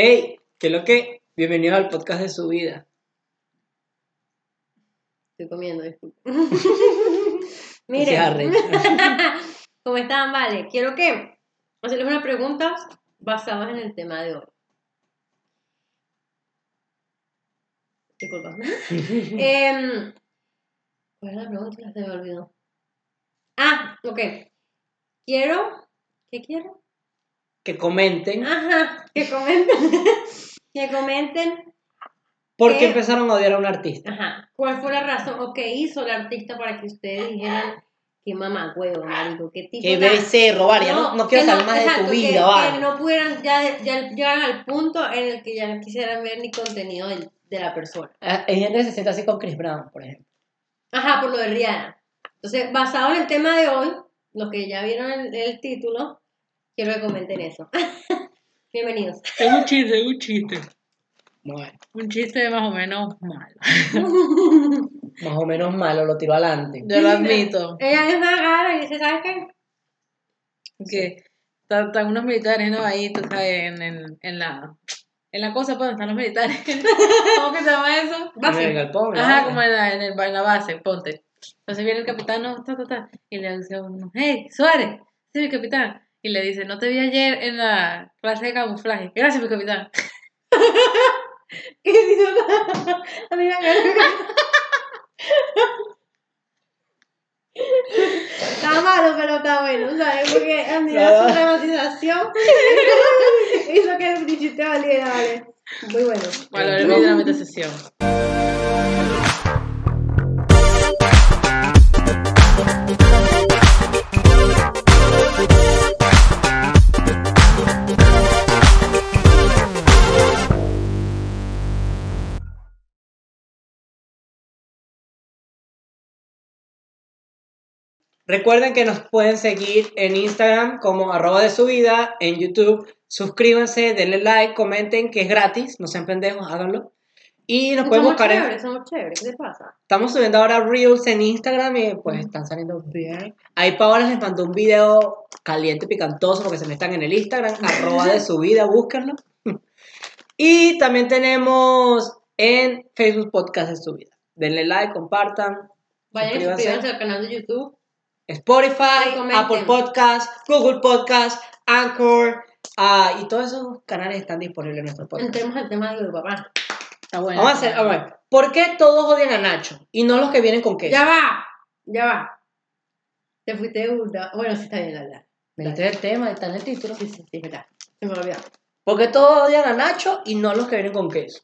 Hey, ¿qué es lo que? Bienvenidos al podcast de su vida. Estoy comiendo, disculpa. Miren. ¿cómo están? Vale, quiero que hacerles unas preguntas basadas en el tema de hoy. Disculpa. Em, ¿Cuál era la pregunta? Se me olvidó. Ah, ok. Quiero. ¿Qué quiero? Que comenten Ajá, que comenten. que comenten. por qué ¿Qué? empezaron a odiar a un artista. Ajá. ¿Cuál fue la razón o qué hizo el artista para que ustedes dijeran qué mamá huevo, marico? ¿Qué tipo Que tan- becerro, vale, ya no, no quiero que saber más de tu que- vida, que, vale. no pudieran, ya, ya llegaran al punto en el que ya no quisieran ver ni contenido de, la persona. Ah, Hay gente que se siente así con Chris Brown, por ejemplo. Ajá, por lo de Rihanna. Entonces, basado en el tema de hoy, los que ya vieron el, el título, quiero que comenten eso. Bienvenidos. Es un chiste, es un chiste. Bueno, Un chiste más o menos malo. más o menos malo, lo tiró adelante. Yo lo admito. Ella es una cara y dice, ¿sabes qué? Que están están unos militares, ¿no? Ahí, tú sabes, en, en, en la... En la cosa, pues, están los militares. ¿Cómo que se llama eso? Base. En el. Ajá, como en la, en, el, en la base, ponte. Entonces viene el capitán, no, ta, ta, ta, y le dice a uno, hey, Suárez, sí, mi capitán. Y le dice, no te vi ayer en la clase de camuflaje. Gracias, mi capitán. ¿Qué dice? A mí me Está malo, pero está bueno, ¿sabes? Porque a mí Claro. su dramatización hizo que el chiste valiera, ¿vale? Muy bueno. Valoremos de la metasesión. Recuerden que nos pueden seguir en Instagram como arroba de su vida, en YouTube. Suscríbanse, denle like, comenten que es gratis, no sean pendejos, háganlo. Y nos pueden buscar en... chéveres, somos chéveres, ¿qué te pasa? Estamos subiendo ahora Reels en Instagram y pues están saliendo bien. Ahí Paola les mandó un video caliente, picantoso, porque se metan en el Instagram, arroba de su vida, búsquenlo. Y también tenemos en Facebook Podcast de su vida. Denle like, compartan. Vayan y Suscríbanse. suscríbanse al canal de YouTube. Spotify. Apple Podcast, Google Podcast, Anchor, ah, y todos esos canales están disponibles en nuestro podcast. Entremos al tema de tu papá. Está bueno. Vamos a hacer, a ver. ¿Por qué todos odian a Nacho y no los que vienen con queso? Ya va, ya va. Te fuiste de burda. Bueno, sí está bien, la verdad. Es el tema, está en el título. Sí, sí, sí, verdad. Se me olvidó. ¿Por qué todos odian a Nacho y no los que vienen con queso?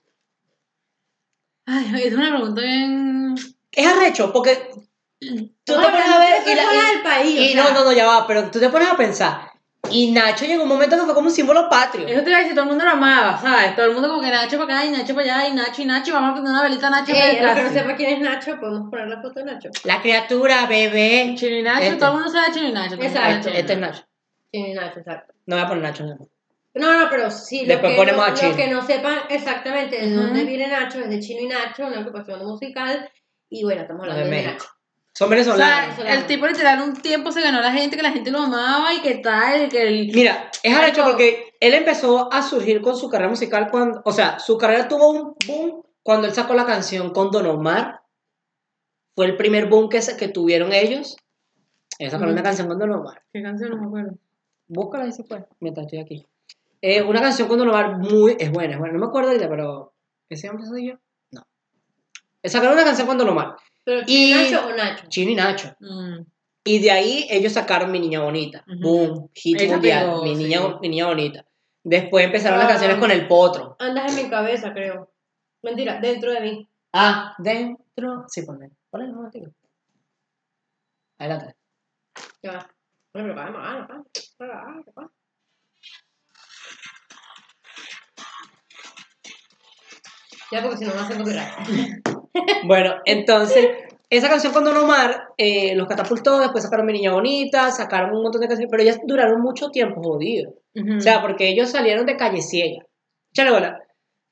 Ay, es una pregunta bien... Es arrecho, porque tú te pones a ver y, la- y- del país, y no, no, no, ya va, pero tú te pones a pensar. Y Nacho llegó un momento que fue como un símbolo patrio. Eso te iba a decir, todo el mundo lo amaba, ¿sabes? Todo el mundo como que Nacho para acá y Nacho para allá y Nacho y Nacho, y vamos a poner una velita a Nacho para Ey, a los que no sepa quién es Nacho, podemos poner la foto de Nacho. La criatura, bebé. Chino y Nacho, Este. todo el mundo sabe Chino y Nacho. Exacto. Chino y Este es Nacho. Quién es Nacho, exacto. No voy a poner Nacho. no. No, no, pero sí, lo Después que, ponemos no, a lo Chino. que no sepan exactamente de dónde viene Nacho, es de Chino y Nacho, una agrupación musical. Y bueno, estamos hablando de. Nacho. Son O venezolanos. sea, el tipo literal un tiempo se ganó a la gente, que la gente lo amaba y que tal, que el... Mira, es arrecho porque él empezó a surgir con su carrera musical cuando, o sea, su carrera tuvo un boom cuando él sacó la canción con Don Omar. Fue el primer boom que, se- que tuvieron ellos. Ellos sacaron Ujú. una canción con Don Omar. ¿Qué canción? No me acuerdo. Búscala ahí si puedes, mientras estoy aquí. Eh, una canción con Don Omar muy, es buena, es buena. No me acuerdo ahorita, pero ¿ese hombre soy yo? No. Sacaron una canción con Don Omar. Pero Chino y Nacho o Nacho. Chino y Nacho. Mm. Y de ahí ellos sacaron Mi Niña Bonita. Boom, hit mundial. pegó, mi, niña, sí. mi Niña Bonita. Después empezaron las Ah. canciones con El Potro. Andas en mi cabeza, creo. Mentira, dentro de mí. Ah, dentro. Sí, ponle. Ponle un momentito. Adelante. Ya va. Bueno, pero vamos. Ya, porque si no va a hacer copyright. Bueno, entonces, esa canción con Don Omar eh, los catapultó, después sacaron Mi Niña Bonita, sacaron un montón de canciones, pero ellas duraron mucho tiempo jodidos. Ujú. O sea, porque ellos salieron de Calle Ciega. Chale, bola.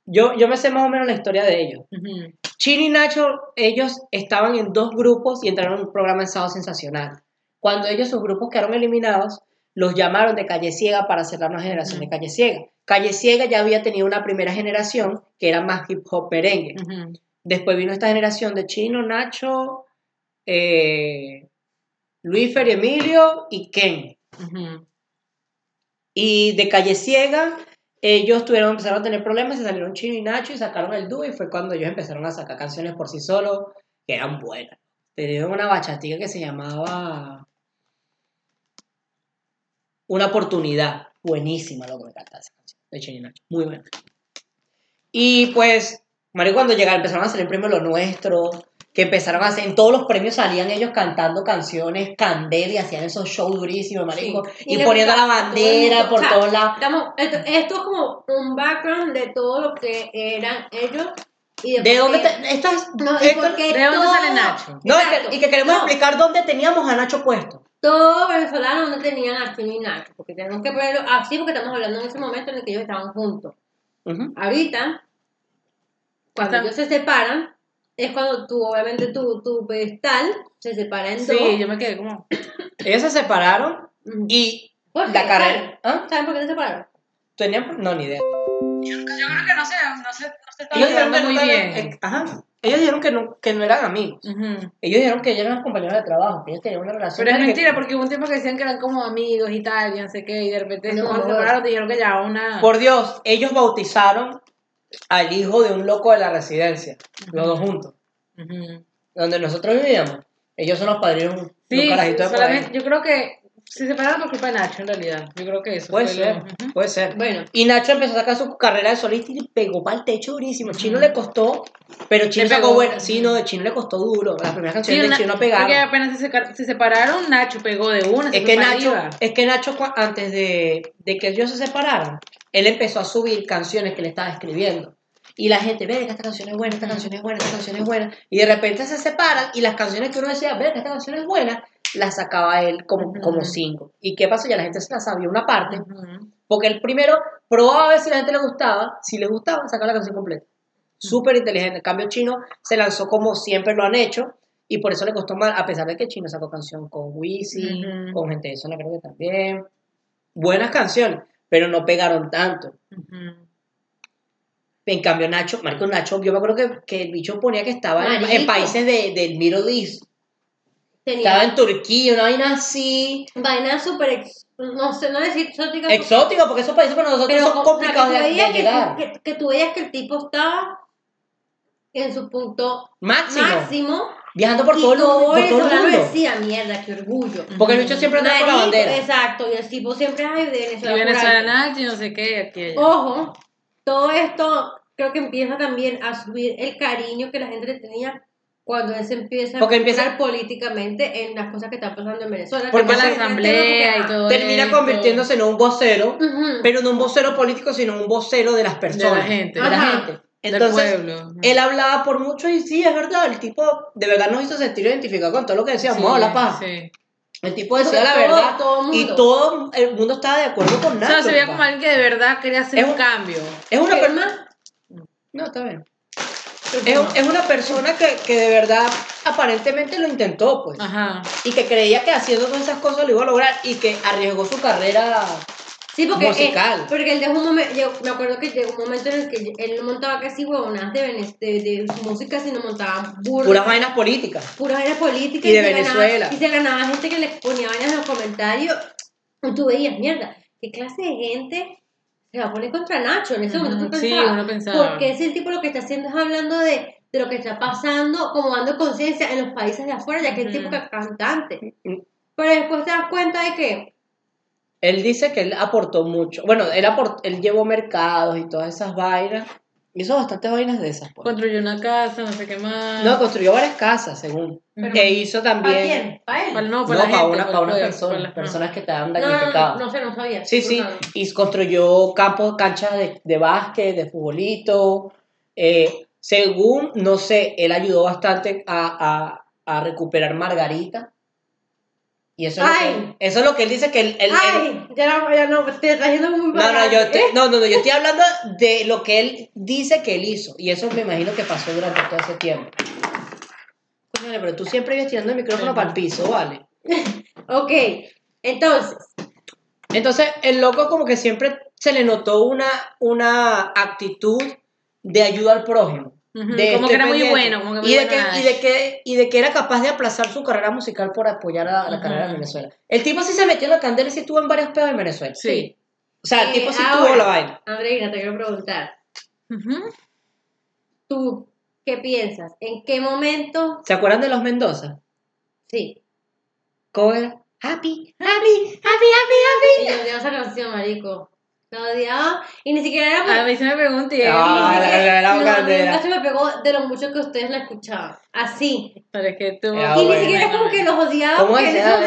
Yo, yo me sé más o menos la historia de ellos. Ujú. Chini y Nacho, ellos estaban en dos grupos y entraron en un programa en Sábado Sensacional. Cuando ellos, sus grupos quedaron eliminados, los llamaron de Calle Ciega para hacer la nueva generación de Calle Ciega. Calle Ciega ya había tenido una primera generación que era más hip hop merengue. Ujú. Después vino esta generación de Chino, Nacho, eh, Luis Fer y Emilio y Ken. Y de Calle Ciega, ellos tuvieron, empezaron a tener problemas, se salieron Chino y Nacho y sacaron el dúo y fue cuando ellos empezaron a sacar canciones por sí solos que eran buenas. Tenían una bachatica que se llamaba Una oportunidad. Buenísima lo que me esa canción de Chino y Nacho. Muy buena. Y pues, Mario, cuando llegaron, empezaron a salir premios Lo Nuestro, que empezaron a hacer, en todos los premios salían ellos cantando canciones candela y hacían esos shows durísimos, marico, Sí. y, le poniendo la todo el bandera mundo. por O sea, todos lados. esto, esto es como un background de todo lo que eran ellos y ¿De dónde te, estas, No, y porque ¿De dónde todo- sale Nacho? no, y que, y que queremos No, explicar dónde teníamos a Nacho puesto. Todo venezolano no tenían a Chino y Nacho, porque tenemos que ponerlo así porque estamos hablando en ese momento en el que ellos estaban juntos. Ujú. Ahorita, cuando Está- ellos se separan, es cuando tú, obviamente, tu, tu pedestal se separa en dos. Sí, yo me quedé como. Ellos se separaron y ¿Por qué? la carrera. ¿Ah? ¿Saben? ¿Saben por qué se separaron? Tenían, no, ni idea. Yo creo que no sé, no sé, no se Ellos dijeron que muy nunca bien. eran- eh, ajá. Ellos dijeron que no, que no eran amigos. Ujú. Ellos dijeron que ellos eran compañeros de trabajo, que ellos tenían una relación. Pero es que- mentira, porque hubo un tiempo que decían que eran como amigos y tal, y no sé qué, y de repente No, cuando se no. separaron dijeron que ya una... Por Dios, ellos bautizaron al hijo de un loco de la residencia, los dos juntos, donde nosotros vivíamos. Ellos son los padrinos, los Sí, ahí. solamente, yo creo que se separaron por culpa de Nacho, en realidad. Yo creo que eso Puede fue ser, lo- puede ser. Bueno, Y Nacho empezó a sacar su carrera de solista y pegó para el techo durísimo. Chino le costó, pero Chino Le sacó pegó. buena. Sí, no, de Chino le costó duro. Las primeras Sí, canciones una- de Chino porque pegaron. apenas se, separaron, Nacho pegó de una, Es que, Nacho, arriba. es que Nacho, antes de, de que ellos se separaran, él empezó a subir canciones que le estaba escribiendo. Y la gente, ve que esta canción es buena, esta canción es buena, esta canción es buena. Y de repente se separan y las canciones que uno decía, ve que esta canción es buena, las sacaba él como, Ujú. como single. ¿Y qué pasó? Ya la gente se la sabía una parte. Porque el primero probaba a ver si la gente le gustaba. Si le gustaba, sacaba la canción completa. Súper inteligente. En cambio, Chino se lanzó como siempre lo han hecho. Y por eso le costó mal, a pesar de que Chino sacó canción con Ujú. con gente de zona, que también. Buenas canciones, pero no pegaron tanto. En cambio, Nacho, Marco Nacho, yo me acuerdo que, que el bicho ponía que estaba en, países de- del Middle East. tenía Estaba en Turquía, una vaina así. vaina súper, no sé, no decir exótica. Exótico, porque esos países para nosotros pero son o sea, complicados que, de, de veías que, llegar. que- que tú veías que el tipo estaba en su punto Máximo. máximo Viajando por y todo, el, todo por todo el mundo. decía, mierda, qué orgullo. Porque el bicho siempre anda con la bandera. Exacto, y el tipo siempre, ay, de Y Venezuela. por Venezuela alto". Nacho, y no sé qué, y aquello. Ojo, todo esto creo que empieza también a subir el cariño que la gente le tenía cuando él se empieza Porque a empieza- políticamente en las cosas que están pasando en Venezuela. Porque la asamblea y que, todo Termina esto. convirtiéndose en un vocero, ah, ujú. pero no un vocero político, sino un vocero de las personas. De la gente. de la gente. Entonces, él hablaba por mucho y sí, es verdad, el tipo de verdad nos hizo sentir identificados con todo lo que decíamos, Sí, la sí. El tipo decía la Todo- verdad todo mundo. y todo el mundo estaba de acuerdo con O Nacho. sea, se veía como alguien que de verdad quería hacer Es un un- cambio. Es una ¿Qué persona... No, está bien. Es una persona que, que de verdad aparentemente lo intentó, pues. Ajá. Y que creía que haciendo todas esas cosas lo iba a lograr y que arriesgó su carrera Sí, porque, musical. eh, porque él dejó un momento, me acuerdo que llegó un momento en el que él no montaba casi huevonas de, de, de música, sino montaba burlas, puras vainas políticas. puras vainas políticas. Y de se Venezuela. Ganaba, y se ganaba gente que le ponía vainas en los comentarios. Y tú veías, mierda, ¿qué clase de gente se va a poner contra Nacho? En ese momento tú sí, pensabas, uno pensaba. Porque ese tipo lo que está haciendo es hablando de, de lo que está pasando, como dando conciencia en los países de afuera, ya que el Ujú. tipo que es cantante. Pero después te das cuenta de que Él dice que él aportó mucho. Bueno, él, aport- él llevó mercados y todas esas vainas. Hizo bastantes vainas de esas. pues. Construyó una casa, no sé qué más. No, construyó varias casas, según. Pero- e hizo ¿Para también. quién? ¿Para él? Para- no, No, para, para, la gente, una, para para unas pueblo, personas, para las- personas que estaban No, no, damnificadas. no, no sé, no sabía. Sí, sí, y construyó campos, canchas de, de básquet, de futbolito. Eh, según, no sé, él ayudó bastante a, a, a recuperar Margarita. Y eso es, lo que, eso es lo que él dice que él... él- él- Ay, ya no, ya no, te estás yendo muy no, no, para- yo estoy, no, no, no, yo estoy hablando de lo que él dice que él hizo. Y eso me imagino que pasó durante todo ese tiempo. Pero tú siempre ibas tirando el micrófono para el piso, ¿vale? Ok, entonces, Entonces, el loco como que siempre se le notó una, una actitud de ayuda al prójimo. De como que estoy era muy bueno, como que muy y, de que, y, de que, y de que era capaz de aplazar su carrera musical por apoyar a la carrera de Venezuela. El tipo sí se metió en la candela y sí estuvo en varios peos en Venezuela. Sí. O sea, el Eh, tipo sí ahora- tuvo la vaina. Andreina, te quiero preguntar. ¿Tú qué piensas? ¿En qué momento? ¿Se acuerdan de los Mendoza? Sí. ¿Cómo era? Happy, happy, happy, happy, Y yo esa canción, marico. Me odiaba. Y ni siquiera era por... A mí se me pregunta y se me pegó de lo mucho que ustedes la escuchaban. Así. Pero es que tú. Y ni siquiera como que los odiaba. ¿Cómo esta.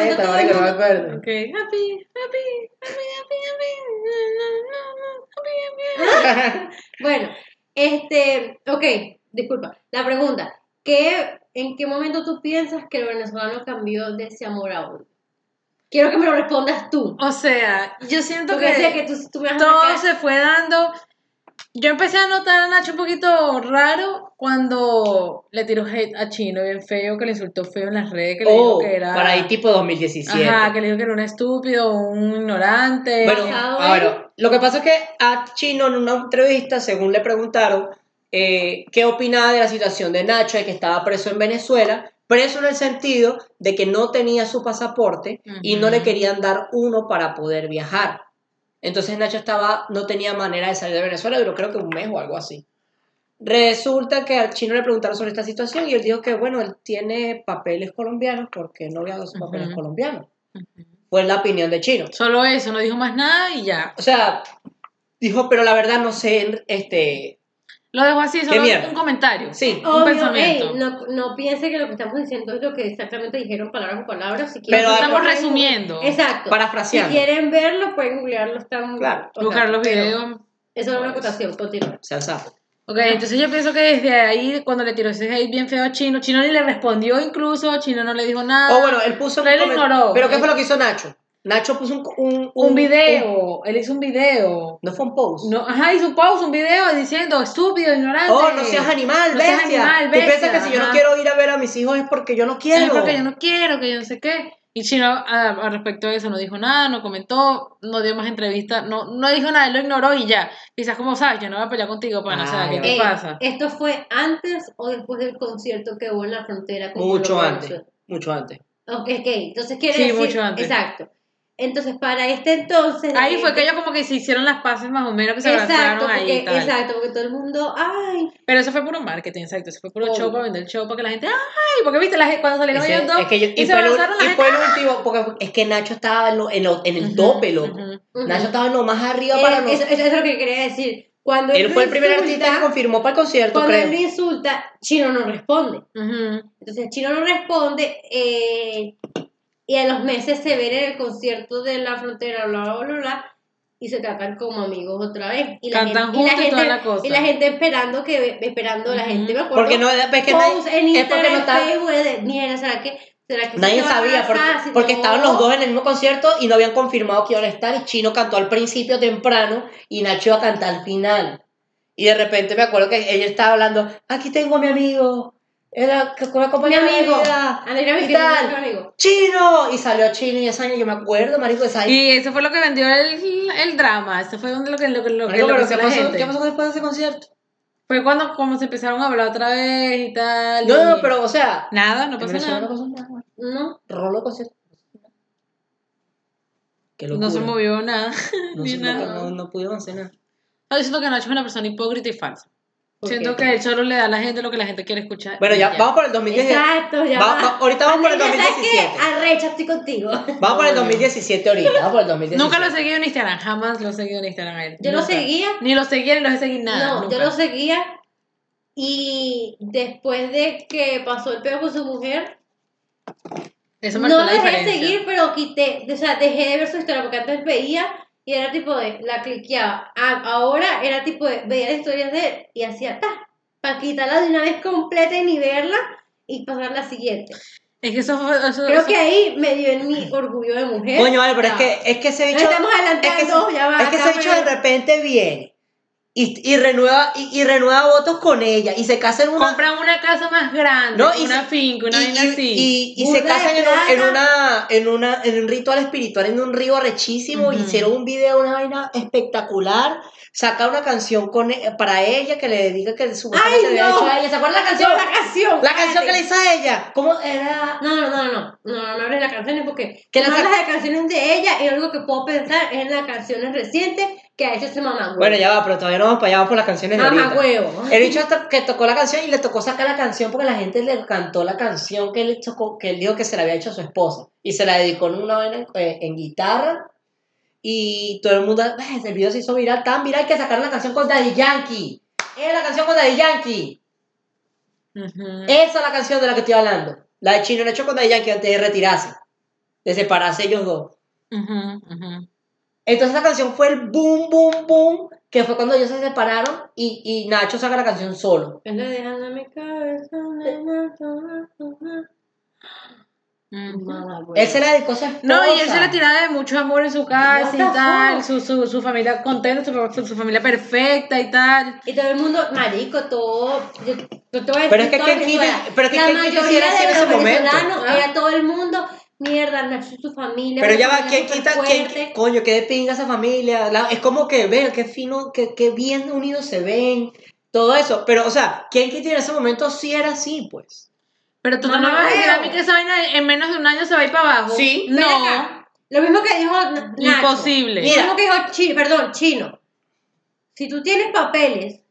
No me acuerdo. Ok, happy, happy, happy, happy, happy, happy. Bueno, este, ok, disculpa. La pregunta, ¿qué, ¿en qué momento tú piensas que el venezolano cambió de ese amor a odio? Quiero que me lo respondas tú. O sea, yo siento Porque que decía que tú, tú me vas a todo se fue dando. Yo empecé a notar a Nacho un poquito raro cuando le tiró hate a Chino bien feo, que le insultó feo en las redes, que le Oh, dijo que era. para ahí tipo 2017. Ajá, que le dijo que era un estúpido, un ignorante. Bueno, Basado a en- ver, lo que pasa es que a Chino en una entrevista, según le preguntaron eh, qué opinaba de la situación de Nacho, de que estaba preso en Venezuela, preso en el sentido de que no tenía su pasaporte y no le querían dar uno para poder viajar. Entonces Nacho estaba, no tenía manera de salir de Venezuela, duró creo que un mes o algo así. Resulta que al chino le preguntaron sobre esta situación y él dijo que, bueno, él tiene papeles colombianos porque no había sus papeles colombianos. Fue la opinión de Chino. Solo eso, no dijo más nada y ya. O sea, dijo, pero la verdad no sé, este, Lo dejó así, solo un comentario. sí. Un Obvio, pensamiento. ey, no, no piense que lo que estamos diciendo es lo que exactamente dijeron palabra por palabra. Si quieren, Pero estamos resumiendo. Exacto. Si Parafraseando. quieren verlo, pueden googlearlo. Están, Claro. Buscar los videos. Eso es una acotación, continúa. Se alzaba. Ok, entonces yo pienso que desde ahí, cuando le tiró ese hate bien feo a Chino, Chino ni le respondió incluso, Chino no le dijo nada. O bueno, él puso Pero él ignoró. Pero ¿qué fue lo que hizo Nacho? Nacho puso un, un, un video, él hizo un video. no fue un post. No, ajá, hizo un pause, un video diciendo, estúpido, ignorante. Oh, no seas animal, No seas bestia. animal, Tú bestia, piensas que si yo no quiero ir a ver a mis hijos es porque yo no Es quiero. porque yo no quiero, que yo no sé qué. Y Chino a, a respecto de eso no dijo nada, no comentó, no dio más entrevistas, no, no dijo nada, él lo ignoró y ya. Quizás como sabes, yo no voy a pelear contigo, pana, o sea, Ay, ¿qué te pasa? ¿Esto fue antes o después del concierto que hubo en la frontera? con Mucho Colombia? antes. Mucho antes. Ok, ok, entonces quiere Sí, decir... mucho antes. Exacto. Entonces, para este entonces... Ahí fue gente- que ellos como que se hicieron las paces más o menos, que se Exacto, abrazaron ahí porque, y tal. exacto, porque todo el mundo, ay, Pero eso fue puro marketing, exacto. Eso fue puro Obvio. show para vender el show, para que la gente, ¡ay! Porque viste, la gente, cuando salieron Ese- ellos dos es que yo- y, y se fue el, abrazaron, la y gente, fue el último, porque es que Nacho estaba en, lo- en, lo- en el Ujú, tope, loco. Nacho estaba en lo más arriba Eh, para no. eso, eso es lo que quería decir. Cuando Él fue el primer insulta, artista que confirmó para el concierto, Cuando creo. él lo insulta, Chino no responde. Entonces Chino no responde eh, y a los meses se ven en el concierto de la frontera, bla, bla, bla, bla, y se tratan como amigos otra vez. Y la Cantan gente, y la gente, toda la cosa. y la gente esperando que esperando la gente, me acuerdo. Porque no es que nadie, en Instagram, no está- Facebook, de mierda, ¿será que, será que nadie se sabía, porque, abrazar? Si porque no- estaban los dos en el mismo concierto y no habían confirmado que iban a estar. Y Chino cantó al principio temprano y Nacho iba a cantar al final. Y de repente me acuerdo que ella estaba hablando, aquí tengo a mi amigo, era que me Mi amigo, vida. ¿Qué mi tal? amigo. Chino y salió Chino y esa año yo me acuerdo marico de esa año. Y eso fue lo que vendió el, el drama. Eso fue donde lo que, lo, que- lo que Marico, pero enloqueció ¿qué a la pasó, gente. ¿qué pasó después de ese concierto? Fue cuando como se empezaron a hablar otra vez y tal. No, y- no, pero o sea, Nada, no pasó Venezuela no nada. pasó nada. No, Roló concierto. Qué. No se movió nada. No, ni nada. no, no, pudieron hacer nada. No, siento que Nacho es una persona hipócrita y falsa. ¿Por Siento qué? que él solo le da a la gente lo que la gente quiere escuchar. Bueno, ya, vamos por el 2017. exacto, ya Va- va. va- ahorita vamos por el Andrea, ¿sabes qué? 2017. Arrecha, estoy contigo. Vamos por el 2017 ahorita. Vamos por el 2017. Nunca lo he seguido en Instagram, jamás lo he seguido en Instagram él. Yo lo seguía Ni lo seguía ni lo he seguido nada. no, nunca. yo lo seguía y después de que pasó el peor con su mujer, Eso no la dejé de seguir, pero quité, o sea, dejé de ver su historia porque antes veía y era tipo de, la cliqueaba. A- ahora era tipo de, veía las historias de él y hacía ta, para quitarla de una vez completa y ni verla y pasar la siguiente. Es que eso fue. Eso, Creo eso- que ahí me dio en mi orgullo de mujer. Coño, vale, pero es que, es que ese bicho. estamos Es que, adelantando, ya va. es que ese bicho de repente viene y, y renueva y, y renueva votos con ella y se casa en una Compran una casa más grande, No, y una se- finca, una y, así. y- y se casan en, un- en una en una en un ritual espiritual en un río arrechísimo Ujú. hicieron un video una vaina espectacular saca una canción con e- para ella que le dedica que su ¡Ay, le había no! hecho a ella ¿se acuerdan la canción? No, la canción. la canción que le hizo a ella ¿cómo era? No, no, no, no, no, no, no hables de las canciones porque Que no hablas de canciones de ella y único que puedo pensar es en las canciones recientes que ha hecho ese mamá bueno ya va pero todavía no vamos para allá vamos por las canciones de Mamá ahorita huevo. El bicho que tocó la canción y le tocó sacar la canción porque la gente le cantó la canción que él, tocó, que él dijo que se la había hecho a su esposa. Y se la dedicó en una vaina eh, en guitarra. Y todo el mundo, "Ay, el video se hizo viral, tan viral que sacaron la canción con Daddy Yankee. Era la canción con Daddy Yankee. Esa es la canción de la que estoy hablando. La de Chino la hecho con Daddy Yankee antes de retirarse. De separarse ellos dos. Ujú, ujú. Entonces esa canción fue el boom, boom, boom. Que fue cuando ellos se separaron y, y Nacho saca la canción solo. Huevo. Él se la dedicó a. No, y él se la tiraba de mucho amor en su casa y tal, su, su, su familia contenta, su, su, su familia perfecta y tal. Y todo el mundo, marico, todo. Yo, Pero es que todo ¿quién Venezuela. quita- pero es que la ¿quién quita si mayoría era así de en ese los momento? venezolanos Ah. era todo el mundo. Mierda, Nacho y su familia. Pero ya va, ¿quién quita? ¿Quién, coño, qué de pinga esa familia? La- es como que, ven, qué fino, qué, qué bien unidos se ven, todo eso. Pero, o sea, ¿quién quita en ese momento sí era así, pues? Pero tú no me Mamá, vas a decir a mí que esa vaina en menos de un año se va a ir para abajo. Sí. No, acá. Lo mismo que dijo Nacho. imposible. Lo mismo que dijo Chino, perdón, Chino. Si tú tienes papeles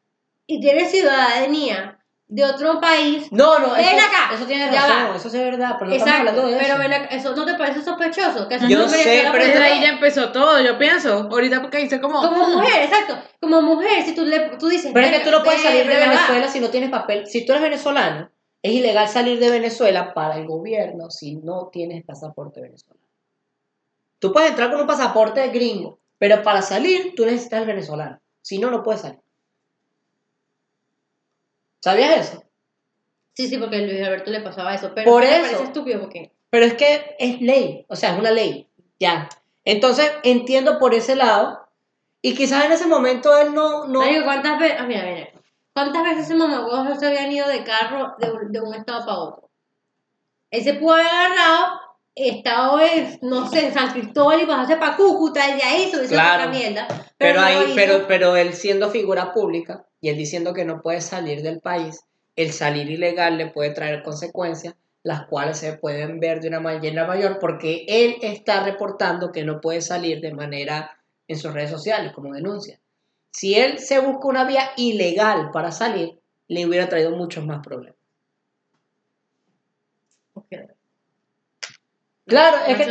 y tienes ciudadanía de otro país, No, no, Ven eso, acá, eso tiene ya razón, va. eso sí es verdad, pero no estamos exacto, hablando de eso. pero ven acá, ¿eso no te parece sospechoso? Que Yo sé, pero Desde ahí ya empezó todo, yo pienso. Ahorita porque dice como... Como mujer, exacto. Como mujer, si tú, le, tú dices. Pero es que "Verga, tú no puedes salir de verga, va". Venezuela si no tienes papel. Si tú eres venezolano, es ilegal salir de Venezuela para el gobierno si no tienes pasaporte venezolano. Tú puedes entrar con un pasaporte gringo, pero para salir tú necesitas el venezolano. Si no, no puedes salir. ¿Sabías eso? Sí, sí, porque a Luis Alberto le pasaba eso. Pero Por ¿qué te eso. parece estúpido porque. Pero es que es ley, o sea, es una ley. Ya. Entonces, entiendo por ese lado. Y quizás en ese momento él no. no Marico, ¿cuántas veces. Ah, mira, mira. ¿Cuántas veces ese mamagüevo se habían ido de carro de un, de un estado para otro? Él se pudo haber agarrado, estado en, no sé, en San Cristóbal y pasarse para Cúcuta y ahí subirse Claro. otra mierda. Pero, lo ahí, hizo. pero, pero él siendo figura pública y él diciendo que no puede salir del país, el salir ilegal le puede traer consecuencias, las cuales se pueden ver de una manera mayor porque él está reportando que no puede salir de manera en sus redes sociales como denuncia. Si él se busca una vía ilegal para salir, le hubiera traído muchos más problemas. Claro, es que.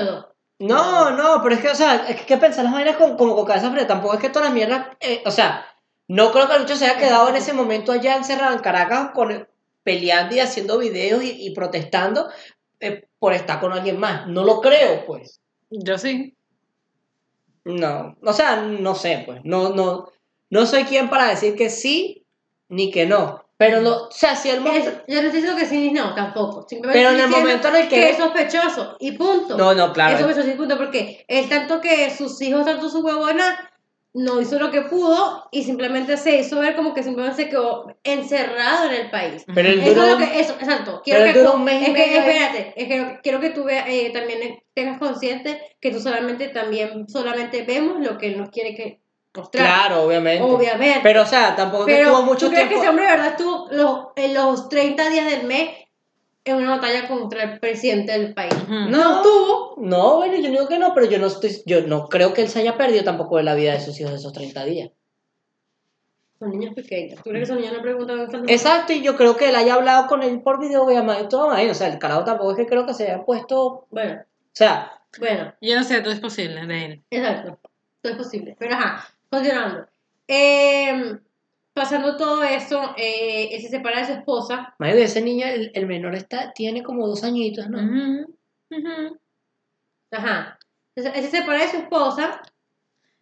No, no, pero es que, o sea, es que pensar las vainas como, como con cabeza fría. Tampoco es que todas las mierdas. eh, o sea, no creo que Lucho se haya quedado en ese momento allá encerrado en Caracas con, peleando y haciendo videos y, y protestando eh, por estar con alguien más. No lo creo, pues. Yo sí. No, o sea, no sé, pues. No, no, no soy quien para decir que sí ni que no. Pero no, o sea, si el mo- Es- yo no estoy diciendo que sí ni no, tampoco. Simplemente Pero en el momento en el que- es sospechoso. Y punto. No, no, claro. Es sospechoso y punto. Porque es tanto que sus hijos, tanto su huevona, no hizo lo que pudo y simplemente se hizo ver como que simplemente se quedó encerrado en el país. Pero él Eso es lo que, eso, exacto. Quiero Pero que, tú- mes es que, espérate, es que quiero que tú veas, eh, también tengas consciente que tú solamente también, solamente vemos lo que él nos quiere que mostrar. Claro, obviamente. Obviamente. Pero, o sea, tampoco que Pero, tuvo mucho ¿tú crees tiempo. que ese hombre de verdad estuvo los, en los 30 días del mes en una batalla contra el presidente del país? No estuvo. No, bueno, yo digo que no, pero yo no estoy, yo no creo que él se haya perdido tampoco de la vida de sus hijos esos 30 días. Son niños pequeños. ¿Tú crees que esos niños no preguntan dónde Exacto, y yo creo que él haya hablado con él por videollamada y todo, ahí, o sea, el carajo tampoco es que creo que se haya puesto, o Bueno, sea, bueno, Yo no sé, todo es posible de él. exacto. Todo es posible. Pero ajá, continuando. Eh, pasando todo eso, eh, él se separa de su esposa. Mario, ese niño, el, el menor está, tiene como dos añitos, ¿no? Ajá. Entonces, él se separa de su esposa.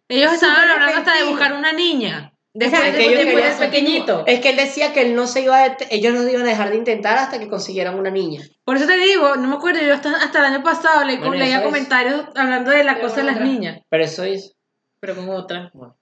Ellos estaban hablando hasta de buscar una niña. Después, Exacto, de ellos después querían del pequeñito. Es que él decía que él no se iba a ellos no iban a dejar de intentar hasta que consiguieran una niña. Por eso te digo, no me acuerdo, yo hasta, hasta el año pasado Bueno, leía es. comentarios hablando de la Pero cosa de las otra. niñas, Pero eso es... pero con otra. bueno.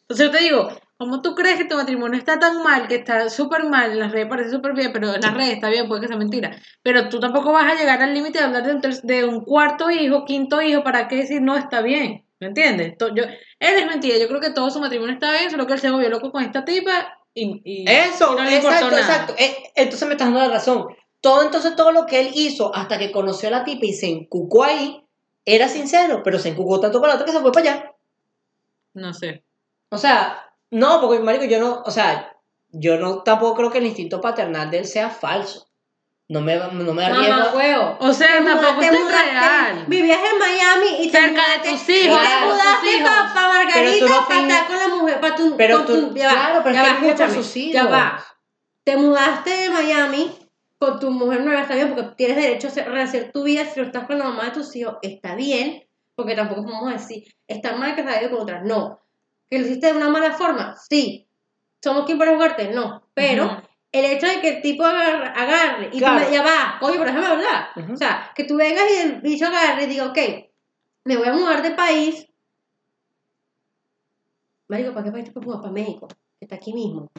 Entonces yo te digo, ¿cómo tú crees que tu matrimonio está tan mal, que está súper mal, en las redes parece súper bien, pero en las redes está bien, puede que sea mentira, pero tú tampoco vas a llegar al límite de hablar de un, ter- de un cuarto hijo, quinto hijo, ¿para qué decir no está bien? ¿Me entiendes? Yo, él es mentira, yo creo que todo su matrimonio está bien, solo que él se volvió loco con esta tipa y, y- Eso, no le exacto, nada. exacto. Eh, Entonces me estás dando la razón. Todo entonces todo lo que él hizo hasta que conoció a la tipa y se encucó ahí, era sincero, pero se encucó tanto con la otra que se fue para allá. No sé. O sea, no, porque marico, yo no, o sea, yo no tampoco creo que el instinto paternal de él sea falso. No me, no me Mamá, arriesgo. huevo. O sea, Te tampoco es te real. Vivías en Miami y te Cerca de mudaste- tus y hijos, te claro, mudaste tus para Margarita no para estar con la mujer, para tu, Pero tú- tu- ya va, claro, pero ya es que sus Ya hijos. va. Te mudaste de Miami con tu mujer nueva, está bien, porque tienes derecho a hacer- rehacer tu vida si no estás con la mamá de tus hijos, está bien, porque tampoco vamos a decir, está mal que se haya ido con otra, no. ¿Que lo hiciste de una mala forma? Sí. ¿Somos quien para jugarte? No. Pero el hecho de que el tipo agarre, agarre y Claro. tú me, ya va, oye, pero déjame hablar. O sea, que tú vengas y el bicho agarre y diga, ok, me voy a mudar de país. Marico, ¿para qué país te puedes mudar? Para México, que está aquí mismo.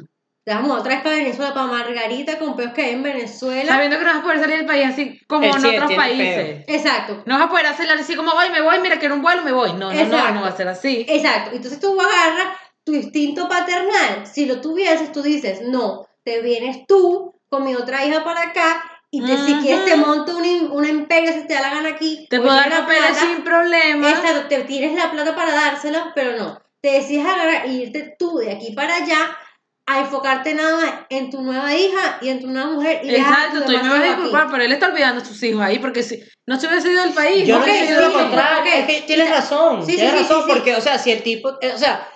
Te vas a mudar otra vez para Venezuela, para Margarita, con peos que hay en Venezuela. Sabiendo que no vas a poder salir del país así como en otros países. Exacto. No vas a poder hacerlo así como, hoy me voy, mira, quiero un vuelo, me voy. No, no, no, no va a ser así. Exacto. Entonces tú agarras tu instinto paternal. Si lo tuvieses, tú dices, no, te vienes tú con mi otra hija para acá y te, si Ujú. quieres te monto un, un imperio si te da la gana aquí. Te puedo dar la plata. sin problema. Exacto, te tienes la plata para dársela, pero no. Te decides agarrar y irte tú de aquí para allá a enfocarte nada más en tu nueva hija y en tu nueva mujer. Y Exacto, tú me vas a disculpar, pero él está olvidando a sus hijos ahí, porque si no se hubiese ido del país, Yo no no diciendo sí, lo contrario. ok. Es que tienes razón. Sí, tienes sí, razón, sí, sí. porque, o sea, si el tipo. eh, O sea,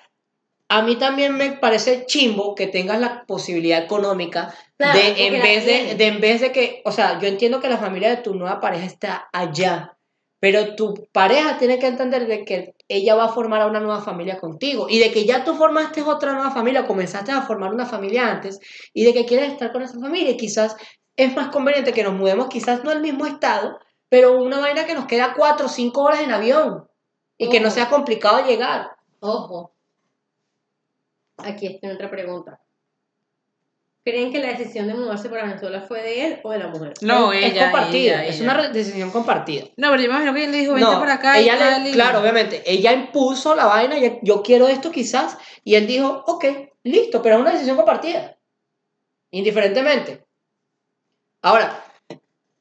a mí también me parece chimbo que tengas la posibilidad económica Claro, de en vez de, de en vez de que, o sea, yo entiendo que la familia de tu nueva pareja está allá, pero tu pareja tiene que entender de que ella va a formar a una nueva familia contigo y de que ya tú formaste otra nueva familia, comenzaste a formar una familia antes y de que quieres estar con esa familia y quizás es más conveniente que nos mudemos quizás no al mismo estado, pero una vaina que nos queda cuatro o cinco horas en avión y que no sea complicado llegar. Ojo. Aquí está otra pregunta. ¿Creen que la decisión de mudarse para Venezuela fue de él o de la mujer? No, es, ella, es compartida, ella, es ella. una decisión compartida. No, pero yo me imagino que él le dijo, vente No, para acá y ella le- y- claro, obviamente, ella impuso la vaina, ella- yo quiero esto quizás, y él dijo, ok, listo, pero es una decisión compartida, indiferentemente. Ahora,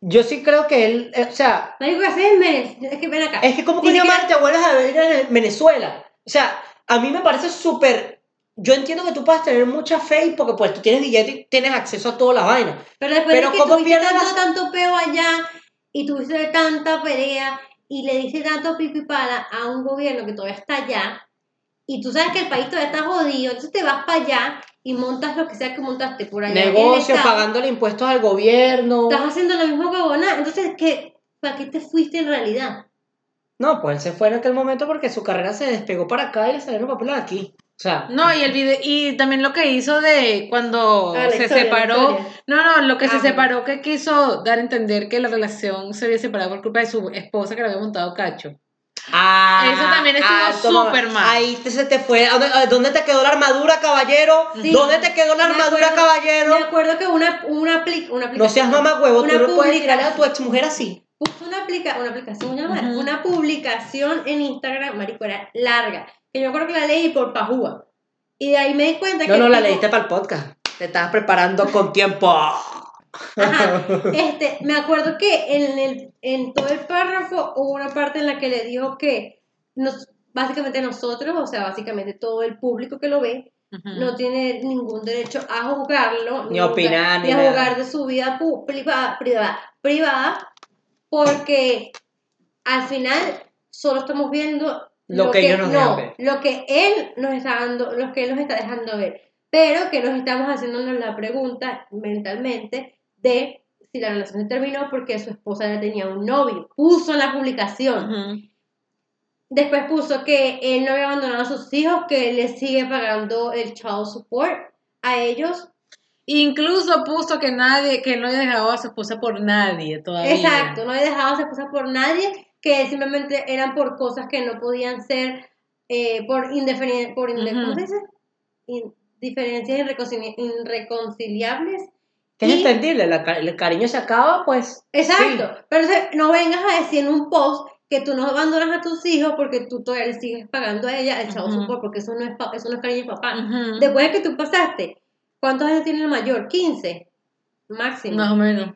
yo sí creo que él, eh, o sea, Me digo que Venezuela. Es que ven acá. es que como que- madre te vuelves a vivir en Venezuela. O sea, a mí me parece súper, yo entiendo que tú puedes tener mucha fe y porque pues tú tienes billete y tienes acceso a todas las vainas. Pero después Pero de que ¿cómo pierdes tanto, peo allá y tuviste tanta pelea y le diste tanto pico y pala a un gobierno que todavía está allá y tú sabes que el país todavía está jodido, entonces te vas para allá y montas lo que sea que montaste por allá. en el Negocio, Estado. pagándole impuestos al gobierno. Estás haciendo lo mismo que Bona, entonces, ¿qué, ¿para qué te fuiste en realidad? No, pues él se fue en aquel momento porque su carrera se despegó para acá y le salieron papeles aquí. O sea, No, y el video, y también lo que hizo de cuando Ah, se historia, separó. No, no, lo que Ah, se separó que quiso dar a entender que la relación se había separado por culpa de su esposa que le había montado cacho. ah, Eso también estuvo toma, súper mal. Ahí te, se te fue. ¿A dónde, te quedó la armadura, caballero? Sí. ¿Dónde te quedó la armadura, acuerdo- caballero? Me acuerdo que una, una, apli- una aplicación. No seas mamá huevo, tú no puedes a tu exmujer así. puso una, aplica una aplicación, una, madre, Ujú. una publicación en Instagram, marico, era larga, que yo creo que la leí por pajúa. Y de ahí me di cuenta que... No, no, la tipo- leíste para el podcast. Te estabas preparando con tiempo. Ajá, este, me acuerdo que en, el, en todo el párrafo hubo una parte en la que le dijo que nos, básicamente nosotros, o sea, básicamente todo el público que lo ve, no tiene ningún derecho a juzgarlo, Ni a opinar, ni ni a juzgar de su vida privada, privada, privada, porque al final solo estamos viendo Lo que ellos nos dejan no, ver. lo que él nos está dando, lo que él nos está dejando ver, pero que nos estamos haciéndonos la pregunta mentalmente de si la relación se terminó porque su esposa ya tenía un novio, puso en la publicación. Después puso que él no había abandonado a sus hijos, que él les sigue pagando el child support a ellos. Incluso puso que nadie, que no había dejado a su esposa por nadie todavía. Exacto, no había dejado a su esposa por nadie, que simplemente eran por cosas que no podían ser, eh, por independencia, por inde- diferencias irreconcili- irreconciliables. Que es Y- entendible, la el cariño se acaba, pues. Exacto. Pero no vengas a decir en un post que tú no abandonas a tus hijos porque tú todavía le sigues pagando a ella el chavo Ujú. support, porque eso no es, eso no es cariño de papá. Después de que tú pasaste, ¿cuántos años tiene el mayor? 15 máximo. Más o menos.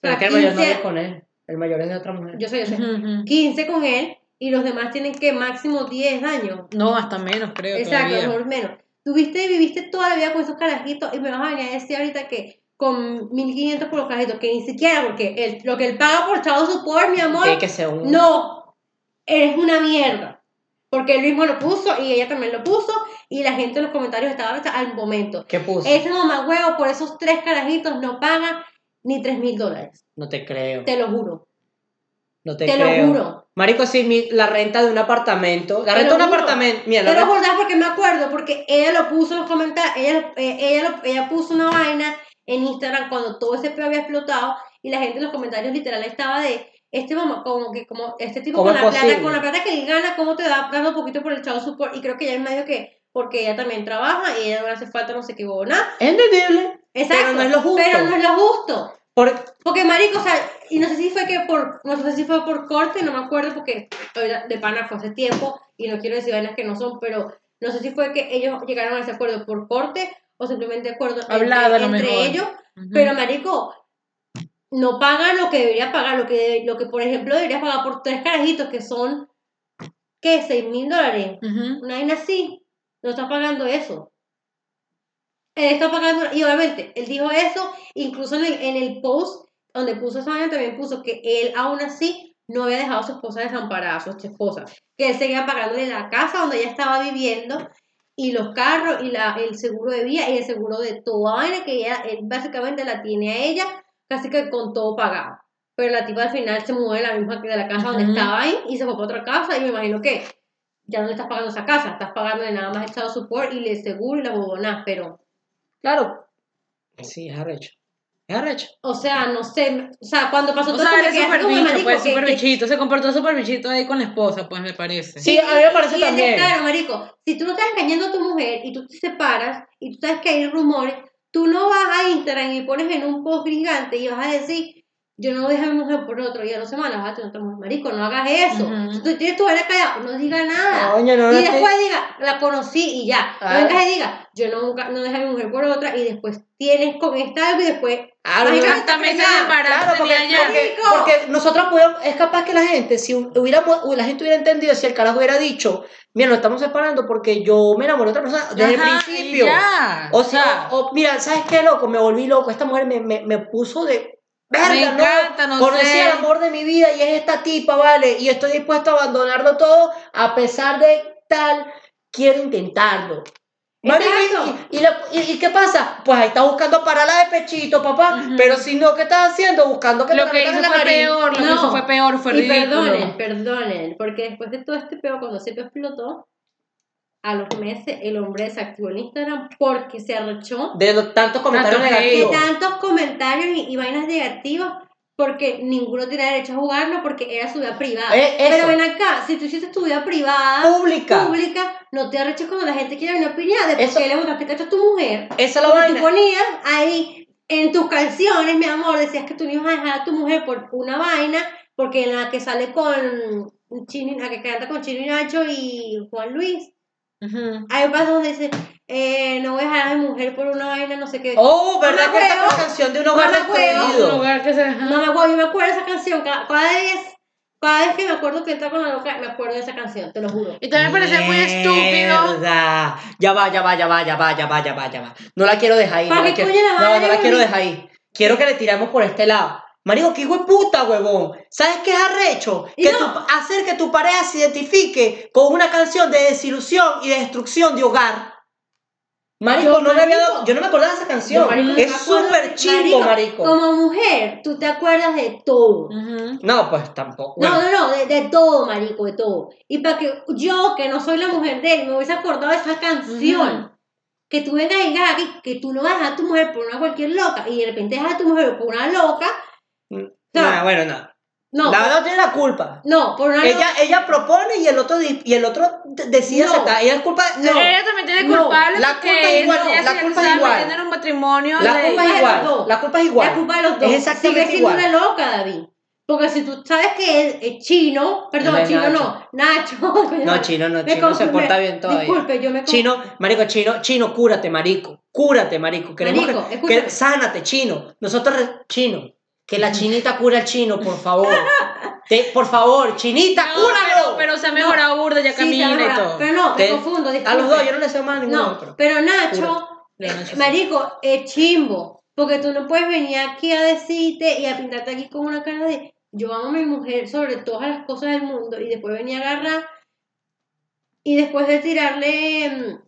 Pero que el sea, mayor no 15 vive con él. El mayor es de otra mujer. Yo sé, yo sé. Ujú. 15 con él y los demás tienen que máximo 10 años. No, hasta menos, creo. Exacto, mejor menos. Tuviste y viviste toda la vida con esos carajitos y me vas a venir a decir ahorita que con 1500 por los carajitos, que ni siquiera, porque el- lo que él paga por chavo support, mi amor, Tiene que ser un. no, eres una mierda. Porque él mismo lo puso y ella también lo puso y la gente en los comentarios estaba hasta al momento. ¿Qué puso? Ese mamá huevo por esos tres carajitos no paga ni 3 mil dólares. No te creo. Te lo juro. No te, Te lo creo. juro. Marico, sí, mi- la renta de un apartamento. La Te renta de lo un juro. apartamento. Mira, Te lo juro, ¿sabes por qué me acuerdo? Porque ella lo puso en los comentarios, ella, eh, ella, lo- ella puso una vaina en Instagram cuando todo ese peo había explotado y la gente en los comentarios literal estaba de este mamá, como que como este tipo ¿Cómo con la plata, con la plata que él gana, ¿cómo te da dando un poquito por el chavo support? Y creo que ella en medio que, porque ella también trabaja y ella no le hace falta no sé qué nada. Entendible. Exacto. Pero no es lo justo. Pero no es lo justo. Por- Porque marico, o sea, y no sé si fue que por, no sé si fue por corte, no me acuerdo porque de pana fue hace tiempo y no quiero decir vainas que no son, pero no sé si fue que ellos llegaron a ese acuerdo por corte o simplemente acuerdo Hablado, entre, entre ellos, Ujú. pero marico, no pagan lo que debería pagar, lo que, lo que por ejemplo deberías pagar por tres carajitos que son, ¿qué? ¿Seis mil dólares? Ujú. Una vaina así, no está pagando eso. Él está pagando, y obviamente, él dijo eso, incluso en el, en el post donde puso esa vaina también puso que él aún así no había dejado a su esposa desamparada, a su esposa, que él seguía pagándole la casa donde ella estaba viviendo, y los carros, y la, el seguro de vida, y el seguro de toda vaina, que ella, él básicamente la tiene a ella, casi que con todo pagado. Pero la tipa al final se mudó de la misma de la casa donde estaba ahí y se fue para otra casa y me imagino que ya no le estás pagando esa casa, estás pagándole nada más el child support y el seguro y la bobonás, pero, Claro. Sí, es arrecho. Es arrecho. o sea, no sé, o sea, cuando pasó O todo sea, eso, súper bicho, marico, pues, que- súper que- bichito. Se comportó súper bichito ahí con la esposa, pues, me parece. Sí, a mí me parece y también. descaro, marico, si tú no estás engañando a tu mujer y tú te separas y tú sabes que hay rumores, tú no vas a Instagram y pones en un post gigante y vas a decir, yo no voy a mi mujer por otro y a dos semanas vas a tener otra mujer, marico, no hagas eso. Si tú tienes tu vaina callada, no digas nada. Coño, no, y no después diga, la conocí y ya. No vengas y diga, yo no, nunca- no dejé a mi mujer por otra y después tienes con esta algo y después. Claro, Hasta meses Claro, porque, porque, Marico. porque nosotros podemos, es capaz que la gente, si hubiéramos, la gente hubiera entendido, si el carajo hubiera dicho, mira, nos estamos separando porque yo me enamoré de otra persona desde Ajá, el principio. ya. O sea, o, mira, ¿sabes qué, loco? Me volví loco, esta mujer me, me, me puso de... Verga, Me no, encanta, no conocí sé. el amor de mi vida y es esta tipa, ¿vale? Y estoy dispuesto a abandonarlo todo, a pesar de tal, quiero intentarlo. ¿y, y, la- y- y qué pasa? Pues ahí está buscando pararla de pechito, papá. Pero si no, ¿qué estás haciendo? Buscando que Lo que hizo la fue nariz. peor, lo que No. hizo fue peor, fue y ridículo. perdonen, perdonen, porque después de todo este peor, cuando se explotó, a los meses el hombre desactivó el Instagram porque se arrechó De los tantos comentarios Tanto hate. de negativos. tantos comentarios y, y vainas negativas porque ninguno tiene derecho a jugarlo porque era su vida privada. Eh, eso. Pero ven acá, si tú hiciste tu vida privada, Pública. pública, no te arreches cuando la gente quiere una opinión de por Eso- qué le botaste cacho a tu mujer. Esa es la Porque tú vaina. ponías ahí en tus canciones, mi amor, decías que tú no ibas a dejar a tu mujer por una vaina, porque en la que sale con Chino, la que canta con Chino y Nacho y Juan Luis, Ujú. hay pasos donde dice, eh, no voy a dejar a mi mujer por una vaina, no sé qué. Oh, ¿verdad que esta es huevo. la canción de un hogar. Un destruido? que se. No me acuerdo, yo me acuerdo de esa canción, cada, cada vez, cada vez que me acuerdo que entra con la loca, me acuerdo de esa canción, te lo juro. Y también me parece muy estúpido. Ya va, ya va, ya va, ya va, ya va, ya va, ya va. No la quiero dejar ahí. No ¿Para la quiero, no, no la quiero dejar ahí. Quiero que le tiremos por este lado. Marico, qué hijo de puta, huevón. ¿Sabes qué es arrecho? Que no. tu- hacer que tu pareja se identifique con una canción de desilusión y de destrucción de hogar. Marico, Yo, no me había marico. dado, yo no me acordaba de esa canción. Marico, es súper chingo, marico. Como mujer, tú te acuerdas de todo. Ujú. No, pues tampoco. No, Bueno, no, no, de, de todo, marico, de todo. Y para que yo, que no soy la mujer de él, me hubiese acordado de esa canción. Que tú vengas y digas aquí que tú no vas a tu mujer por una cualquier loca y de repente dejas a tu mujer por una loca. No, sea, bueno, no. No. La no tiene la culpa. No, por una Ella, ella propone y el otro y el otro de- decide No. aceptar. Ella es culpa. No. Ella también tiene No, culpable la culpa es igual, ella la culpa es igual. metiendo en un matrimonio La de- culpa es igual. La culpa es igual. La culpa de los dos. Es Sigue exactamente siendo igual. una loca, David. Porque si tú sabes que él es chino, perdón, es chino Nacho. no, Nacho. No, chino, no, chino se porta bien todavía. Disculpe, yo me confundí. Chino, marico, chino, chino, cúrate, marico. Cúrate, marico. Queremos Marico, que, que- sánate, chino. Nosotros, chino. Que la chinita cura al chino, por favor. Te- por favor, chinita, No, cúralo. pero, pero se ha mejorado burda, ya Sí, camina y todo. Pero no, Te- me confundo, A los dos, yo no les sé mal a ninguno. No, pero- pero Nacho, Nacho marico, es chimbo. Porque tú no puedes venir aquí a decirte y a pintarte aquí con una cara de yo amo a mi mujer sobre todas las cosas del mundo y después venir a agarrar y después de tirarle mm,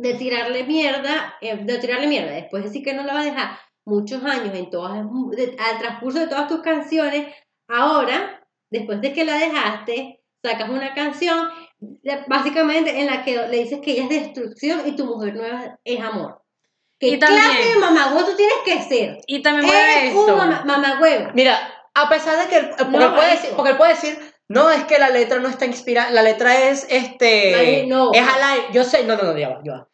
de tirarle mierda, eh, de tirarle mierda, después decir que no la va a dejar muchos años en todas de- al transcurso de todas tus canciones, ahora, después de que la dejaste, sacas una canción de- básicamente en la que le dices que ella es destrucción y tu mujer nueva es amor. ¿Qué Y también- clase de mamagüevo tú tienes que ser? Y también un esto. mama- mamagüevo. Mira, a pesar de que él, porque, No, él puede decir, porque él puede decir, no, es que la letra no está inspirada, la letra es este, Mari- no. es al aire. Yo sé, no, no, no, ya va, ya va.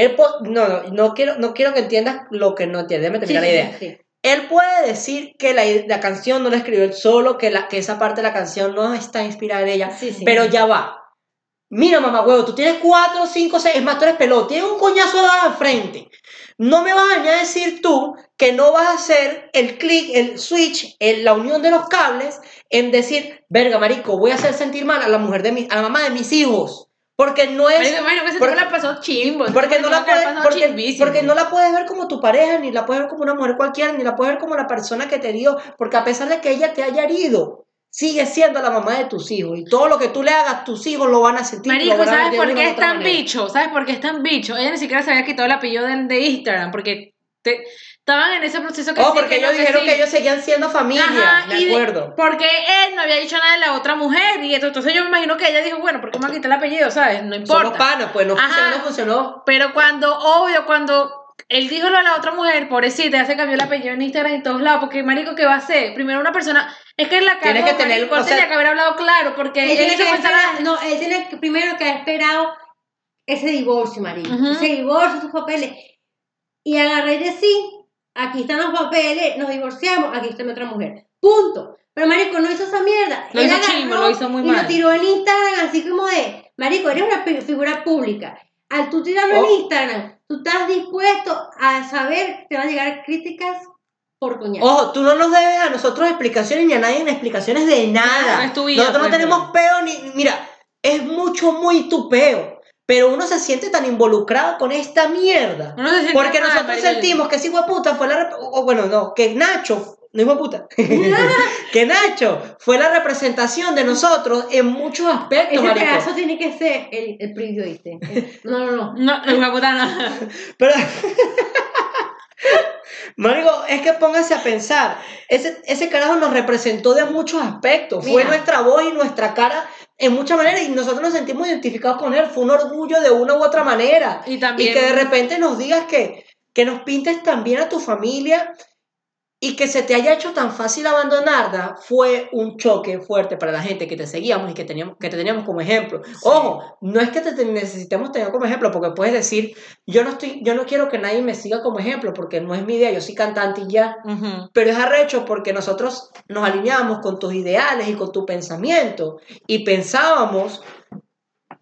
Él no, no, no quiero, no quiero que entiendas lo que no entiendes, déjame terminar sí, la idea. sí, sí. Él puede decir que la, la canción no la escribió él solo, que, la, que esa parte de la canción no está inspirada en ella, Sí, sí. pero ya va. Mira, mamá huevo, tú tienes cuatro, cinco, seis, es más, tú eres tienes un coñazo de al frente. No me vas a venir a decir tú que no vas a hacer el clic, el switch, el- la unión de los cables en decir, verga, marico, voy a hacer sentir mal a la mujer de mi, a la mamá de mis hijos. Porque no es. Marico, imagino que ese porque- la pasó chimbo. Porque no, la que puedes, porque, no la puedes ver como tu pareja, ni la puedes ver como una mujer cualquiera, ni la puedes ver como la persona que te dio, porque a pesar de que ella te haya herido, sigue siendo la mamá de tus hijos. Y todo lo que tú le hagas, tus hijos lo van a sentir. Marico, lo ¿sabes por qué es tan manera. bicho? ¿Sabes por qué es tan bicho? Ella ni siquiera se había quitado el apellido de, de Instagram, porque te- estaban en ese proceso que Oh, sí, porque que no, ellos que dijeron sí. que ellos seguían siendo familia, Ajá, y de de- acuerdo. porque él no había dicho nada de la otra mujer, y entonces yo me imagino que ella dijo, bueno, ¿por qué me a quitar el apellido? ¿Sabes? No Somos importa. panas, pues no funcionó, no funcionó. Pero cuando, obvio, cuando él dijo lo de la otra mujer, pobrecita, ya se cambió el apellido en Instagram y en todos lados, porque marico, ¿qué va a hacer? Primero una persona, es que la Tienes cagó, que tener- marico, o sea- tenía que haber hablado claro, porque Él él tiene que esperar, no, él tiene que, primero que ha esperado ese divorcio, marico. Ese divorcio, sus papeles. Y agarré de sí, aquí están los papeles, nos divorciamos, aquí está mi otra mujer. Punto. Pero marico no hizo esa mierda. Lo Él hizo chimbo, lo hizo muy y mal. lo tiró en Instagram así como de, marico, eres una fi- figura pública. Al tú tirarlo Oh. en Instagram, tú estás dispuesto a saber que te van a llegar críticas por coñazo. Ojo, tú no nos debes a nosotros explicaciones ni a nadie en explicaciones de nada. No es tu vida, nosotros no pues, tenemos peo ni. Mira, es mucho, muy tu peo. Pero uno se siente tan involucrado con esta mierda. Uno se siente Porque mal, nosotros sentimos que ese hijo de puta fue la. O bueno, no, que Nacho. No hijo de puta. que Nacho fue la representación de nosotros en muchos aspectos, Ese marico. pedazo tiene que ser el, el preview, ¿viste? No, no, no. No, no, hijo de puta, no. Pero. Marico, es que póngase a pensar. Ese, ese carajo nos representó de muchos aspectos. Fue nuestra voz y nuestra cara en muchas maneras. Y nosotros nos sentimos identificados con él. Fue un orgullo de una u otra manera. Y también- Y que de repente nos digas que, que nos pintes también a tu familia y que se te haya hecho tan fácil abandonarla fue un choque fuerte para la gente que te seguíamos y que, teníamos, que te teníamos como ejemplo. Ojo, no es que te, te necesitemos tener como ejemplo, porque puedes decir, yo no, estoy, yo no quiero que nadie me siga como ejemplo, porque no es mi idea, yo soy cantante y ya. Pero es arrecho porque nosotros nos alineamos con tus ideales y con tu pensamiento y pensábamos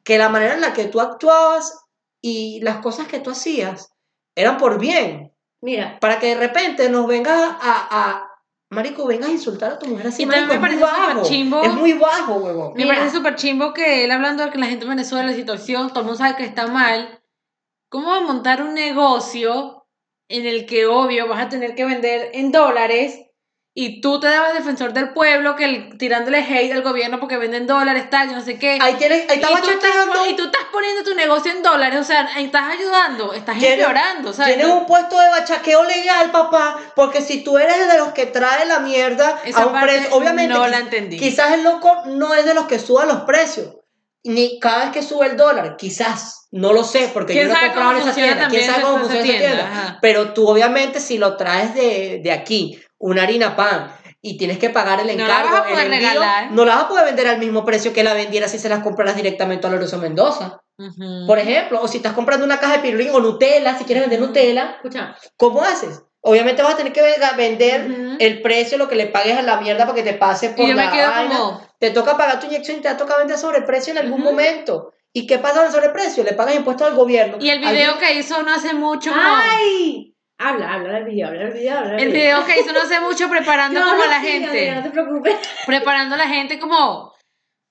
que la manera en la que tú actuabas y las cosas que tú hacías eran por bien Mira, para que de repente nos vengas a, a marico, vengas a insultar a tu mujer así, Y marico, me parece súper chimbo. es muy bajo, huevón. Me Mira. parece súper chimbo que él hablando de que la gente en Venezuela, la situación, todo el mundo sabe que está mal. ¿Cómo va a montar un negocio en el que, obvio, vas a tener que vender en dólares y tú te dabas defensor del pueblo, que el, tirándole hate al gobierno porque venden dólares, tal, yo no sé qué? Ahí tienes, ahí y, tú estás, y tú estás poniendo tu negocio en dólares, o sea, ahí estás ayudando, estás empeorando, ¿sabes? tienes un puesto de bachaqueo legal, papá, porque si tú eres de los que trae la mierda Esa a un precio, obviamente, no la entendí. quizás el loco no es de los que suba los precios, ni cada vez que sube el dólar, quizás, no lo sé, porque yo ¿Quién no he comprado en esa tienda, quién sabe cómo funciona esa tienda? tienda, pero tú obviamente si lo traes de, de aquí, una harina pan, y tienes que pagar el No la encargo, vas a el poder envío, regalar. no la vas a poder vender al mismo precio que la vendiera si se las compraras directamente a Lorenzo Mendoza, por ejemplo, o si estás comprando una caja de pirulín o Nutella, si quieres vender Nutella, Escucha, ¿cómo haces? Obviamente vas a tener que ve- vender el precio, lo que le pagues a la mierda para que te pase por Y yo la me quedo vaina. como, Te toca pagar tu inyección y te toca vender sobreprecio en algún Ujú. momento. ¿Y qué pasa con el sobreprecio? Le pagas impuestos al gobierno. y el Alguien- video que hizo no hace mucho, ¡ay! Habla, habla del video, habla del video, habla del el video que hizo no hace mucho preparando como a la gente. No te preocupes. preparando a la gente como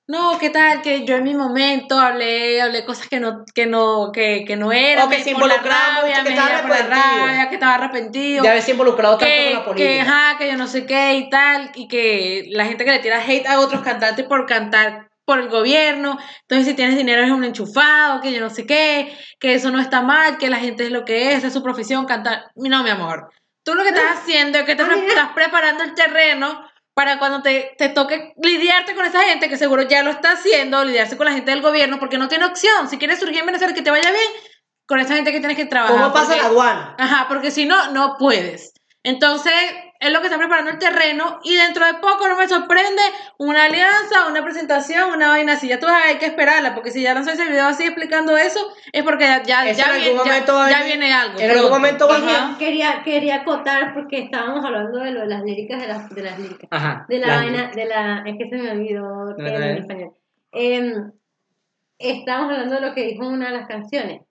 no qué tal que yo en mi momento hablé hablé cosas que no que no que, que no eran O que se involucraba mucho, que estaba arrepentido. rabia que estaba arrepentido de haberse involucrado tanto con que, la que, política. ajá, que yo no sé qué y tal, y que la gente que le tira hate a otros cantantes por cantar por el gobierno, entonces si tienes dinero eres un enchufado, que yo no sé qué, que eso no está mal, que la gente es lo que es, es su profesión, cantar. No, mi amor, tú lo que estás haciendo es que te pre- estás preparando el terreno para cuando te, te toque lidiarte con esa gente, que seguro ya lo está haciendo, lidiarse con la gente del gobierno, porque no tiene opción. Si quieres surgir en Venezuela y que te vaya bien, con esa gente que tienes que trabajar. ¿Cómo pasa porque- la aduana? Ajá, porque si no, no puedes. Entonces, es lo que está preparando el terreno y dentro de poco no me sorprende una alianza, una presentación, una vaina así. Ya tú vas a hay que esperarla, porque si ya lanzó ese video así explicando eso, es porque ya, ya, ya en viene, algún ya- ya viene algo. En algún momento va a Ajá. venir. Quería, quería acotar porque estábamos hablando de lo de las líricas de las, de las líricas. Ajá. De la la- vaina, de la. Es que se me olvidó No, que no, en eh. español. Em, estábamos hablando de lo que dijo en una de las canciones.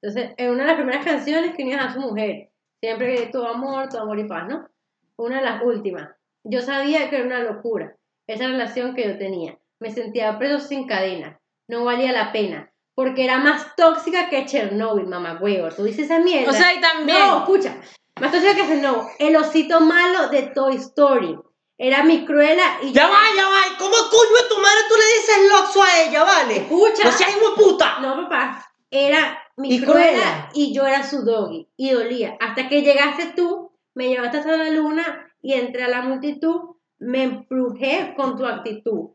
Entonces, en una de las primeras canciones que unía a su mujer, siempre que tu amor, tu amor y paz, ¿no? Una de las últimas. Yo sabía que era una locura esa relación que yo tenía. Me sentía preso sin cadena. No valía la pena. Porque era más tóxica que Chernobyl, mamá huevo. Tú dices esa mierda. O sea, y también. No, escucha. Más tóxica que Chernobyl. El osito malo de Toy Story. Era mi cruela y Ya va, ya va. ¿Cómo coño tu madre tú le dices loxo a ella, vale? Escucha. No seas puta. No, papá. Era mi Y cruela cruela. y yo era su doggy. Y dolía. Hasta que llegaste tú, me llevaste hasta la luna y entre a la multitud me embrujé con tu actitud.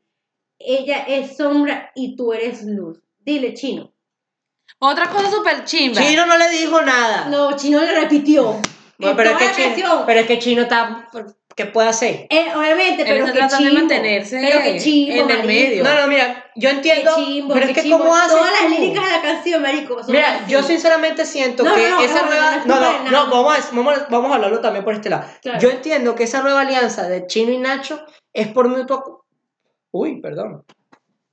Ella es sombra y tú eres luz. Dile, chino. Otra cosa súper chimba. Chino no le dijo nada. No, chino le repitió. Bueno, En pero, es que Chino, canción. pero es que Chino está. ¿Qué puede hacer? Eh, obviamente, pero que tratando de mantenerse pero que chimbo, en el marico. medio. No, no, mira, yo entiendo. chimbo, pero es que, chimbo. ¿cómo haces? Todas las líricas de la canción, marico. son Mira, así. yo sinceramente siento No, que no, no, esa no, nueva. no, No, no, vamos a, vamos, a- vamos a hablarlo también por este lado. Claro. Yo entiendo que esa nueva alianza de Chino y Nacho es por mutuo. Uy, perdón.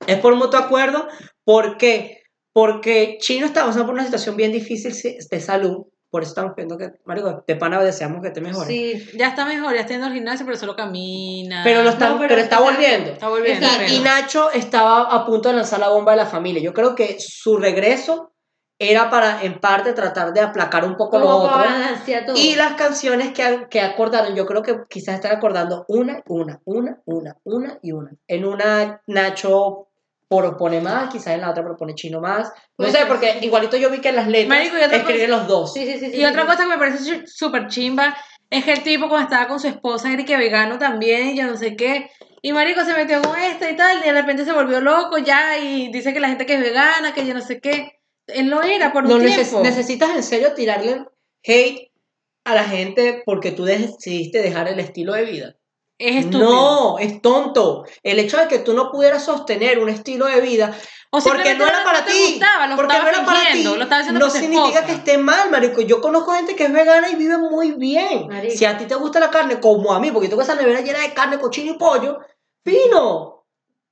Es por mutuo acuerdo. ¿Por qué? Porque Chino está pasando por una situación bien difícil de salud. Por eso estamos viendo que, Marico, de pana deseamos que te mejores. Sí, ya está mejor, ya está yendo al gimnasio, pero solo camina. Pero, lo está, No, pero pero está volviendo. Está volviendo. Exacto. Y Nacho estaba a punto de lanzar la bomba de la familia. Yo creo que su regreso era para, en parte, tratar de aplacar un poco lo otro. Y las canciones que, que acordaron, yo creo que quizás están acordando una, una, una, una, una y una. En una Nacho propone más, quizás en la otra propone Chino más. No Puede sé, porque igualito yo vi que en las letras Marico, y otra escriben los dos. Sí, sí, sí. sí, Y otra sí. cosa que me parece su- súper chimba es que el tipo cuando estaba con su esposa era que vegano también, y yo no sé qué. Y marico se metió con esta y tal, y de repente se volvió loco ya y dice que la gente que es vegana, que yo no sé qué. Él lo era por un neces- tiempo. necesitas en serio tirarle hate a la gente porque tú decidiste dejar el estilo de vida. Es estúpido. No, es tonto. El hecho de que tú no pudieras sostener un estilo de vida o porque no era para ti. gustaba, lo porque no era para ti. lo no significa esposa. que esté mal, marico. Yo conozco gente que es vegana y vive muy bien. Marico. Si a ti te gusta la carne, como a mí, porque tengo esa nevera llena de carne, cochino y pollo, fino.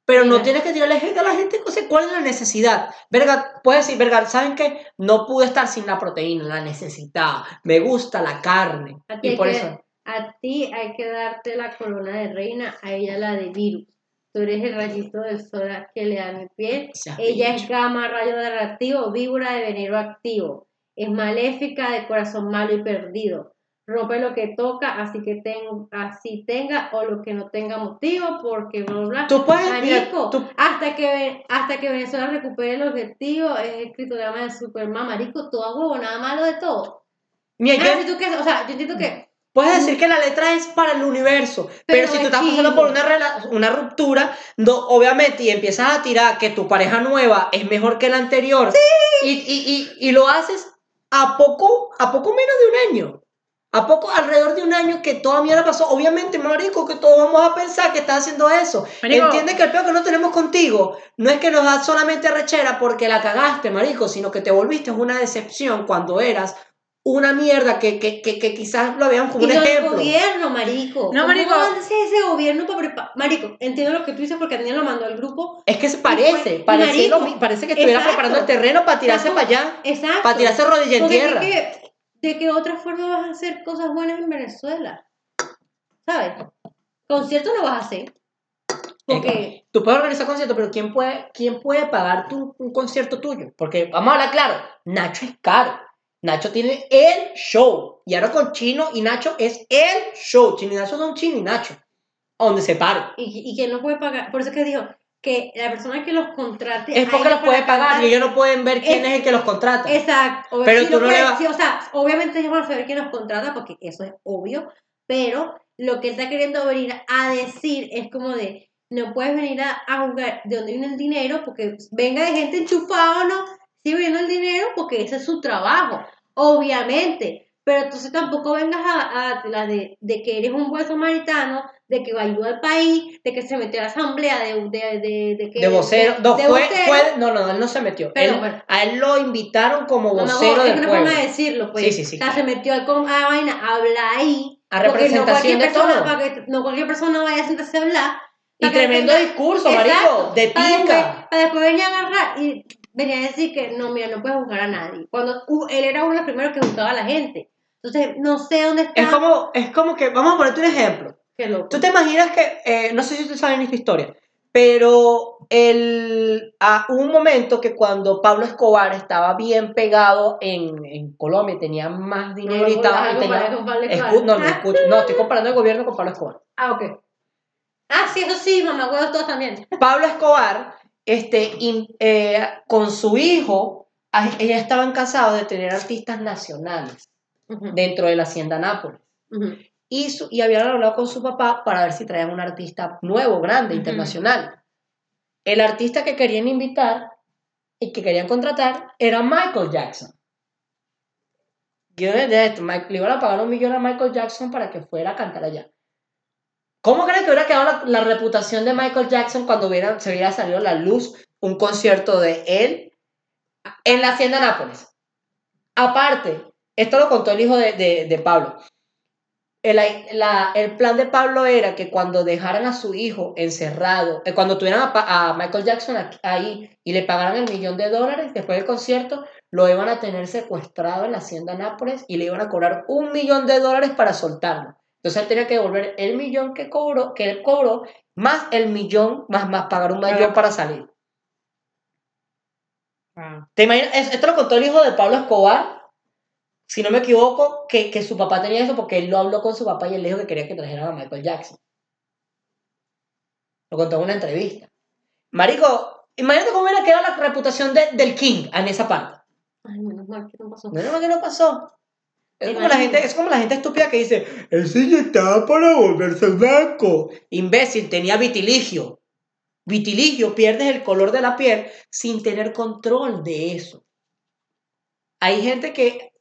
Pero no Mira. tienes que tirarle hate a la gente, o sea, ¿cuál es la necesidad? Verga, puedes decir, verga, ¿saben qué? No pude estar sin la proteína, la necesitaba. Me gusta la carne. Y por que, eso. A ti hay que darte la corona de reina, a ella la de virus. Tú eres el rayito del sol que le da mi piel. Ella es gama, rayo de reactivo, víbora de veneno activo. Es maléfica, de corazón malo y perdido. Rompe lo que toca, así que ten- así tenga o lo que no tenga motivo, porque bla, bla, bla. Tú puedes, Marico, tú- hasta que hasta que Venezuela recupere el objetivo, es el escritograma de Superman, marico, todo huevo, nada malo de todo. Mira, Ah, yo- si tú o sea, yo entiendo que Puedes decir que la letra es para el universo, pero, Pero si tú es estás pasando por una, una ruptura, no, obviamente, y empiezas a tirar que tu pareja nueva es mejor que la anterior, y, y, y, y lo haces a poco, a poco menos de un año. ¿A poco alrededor de un año que toda mierda pasó? Obviamente, marico, que todos vamos a pensar que estás haciendo eso. Marico. Entiende que el peor que no tenemos contigo no es que nos da solamente rechera porque la cagaste, marico, sino que te volviste una decepción cuando eras una mierda que, que, que, que quizás lo vean como Y un ejemplo. gobierno, marico. No, ¿Cómo marico. ser ese gobierno para prepa- Marico, entiendo lo que tú dices porque Daniel lo mandó al grupo. Es que se parece, parece, marico, lo mi- parece que estuviera exacto. preparando el terreno para tirarse Exacto. para allá, Exacto. para tirarse rodilla en tierra. es que, ¿De qué otra forma vas a hacer cosas buenas en Venezuela? ¿Sabes? Concierto no vas a hacer. Porque. Tú puedes organizar conciertos, pero ¿quién puede, quién puede pagar tu, un concierto tuyo? Porque, vamos a hablar claro, Nacho es caro. Nacho tiene el show. Y ahora con Chino y Nacho es el show. Chino y Nacho son Chino y Nacho. A donde se pare. Y, y que no puede pagar. Por eso es que dijo que la persona que los contrate. Es porque los puede pagar y ellos no pueden ver quién Es- es el que los contrata. Exacto. Pero sí tú lo no le vas- sí, o sea, obviamente ellos van a saber quién los contrata porque eso es obvio, pero lo que está queriendo venir a decir es como de, no puedes venir a, a jugar de donde viene el dinero porque venga de gente enchufada o no, sigue viendo el dinero porque ese es su trabajo, obviamente. Pero entonces tampoco vengas a, a la de, de que eres un buen samaritano, de que va a ayudar al país, de que se metió a la asamblea, de, de, de, de que... de vocero. No, fue, vocero. fue- no, no, él no se metió. Pero Él- bueno. A él lo invitaron como No, no, vocero es del una pueblo. de decirlo, pues. Sí, sí, sí, O sea, claro. se metió con- a vaina, a hablar ahí. A no representación de persona, todo. para que no cualquier persona vaya a sentarse a hablar. Y tremendo discurso, marico, de Para después, pica. para después venir a agarrar y venir a decir que no, mira, no puedes juzgar a nadie. Cuando uh, él era uno de los primeros que juzgaba a la gente. Entonces, no sé dónde está. Es como, es como que, vamos a ponerte un ejemplo. Qué loco. Tú te imaginas que, eh, no sé si ustedes saben esta historia, pero el, a un momento que cuando Pablo Escobar estaba bien pegado en, en Colombia, tenía más dinero y No, estaba... algo y tenía- con Pablo escu- Escobar. no, no, escucho, no, estoy comparando el gobierno con Pablo Escobar. Ah, ok. Ah, sí, eso sí, mamá, huevos todos también. Pablo Escobar, este, in- eh, con su hijo, ellos estaban casados de tener artistas nacionales dentro de la Hacienda Nápoles. y, su- y habían hablado con su papá para ver si traían un artista nuevo, grande, internacional. El artista que querían invitar y que querían contratar era Michael Jackson. Yo de esto, Mike- le iban a pagar un millón a Michael Jackson para que fuera a cantar allá. ¿Cómo creen que hubiera quedado la, reputación de Michael Jackson cuando hubiera, se hubiera salido a la luz un concierto de él en la Hacienda Nápoles? Aparte, esto lo contó el hijo de, de- Pablo. El, la- el plan de Pablo era que cuando dejaran a su hijo encerrado, eh, cuando tuvieran a, Michael Jackson ahí y le pagaran el millón de dólares después del concierto, lo iban a tener secuestrado en la hacienda Nápoles y le iban a cobrar un millón de dólares para soltarlo. Entonces él tenía que devolver el millón que cobró, que él cobró, más el millón, más, más pagar un millón Claro. para salir. ¿Te imaginas? Es- Esto lo contó el hijo de Pablo Escobar, si no me equivoco, que, que su papá tenía eso porque él lo habló con su papá y él le dijo que quería que trajeran a Michael Jackson. Lo contó en una entrevista. Marico, imagínate cómo hubiera quedado la reputación de- del King en esa parte. Ay, menos mal que no pasó. No, no, que no pasó. Es ¿Te como, la gente, es como la gente estúpida que dice, ese ya estaba para volverse blanco. Imbécil, tenía vitiligio. Vitiligio, pierdes el color de la piel sin tener control de eso. Hay gente que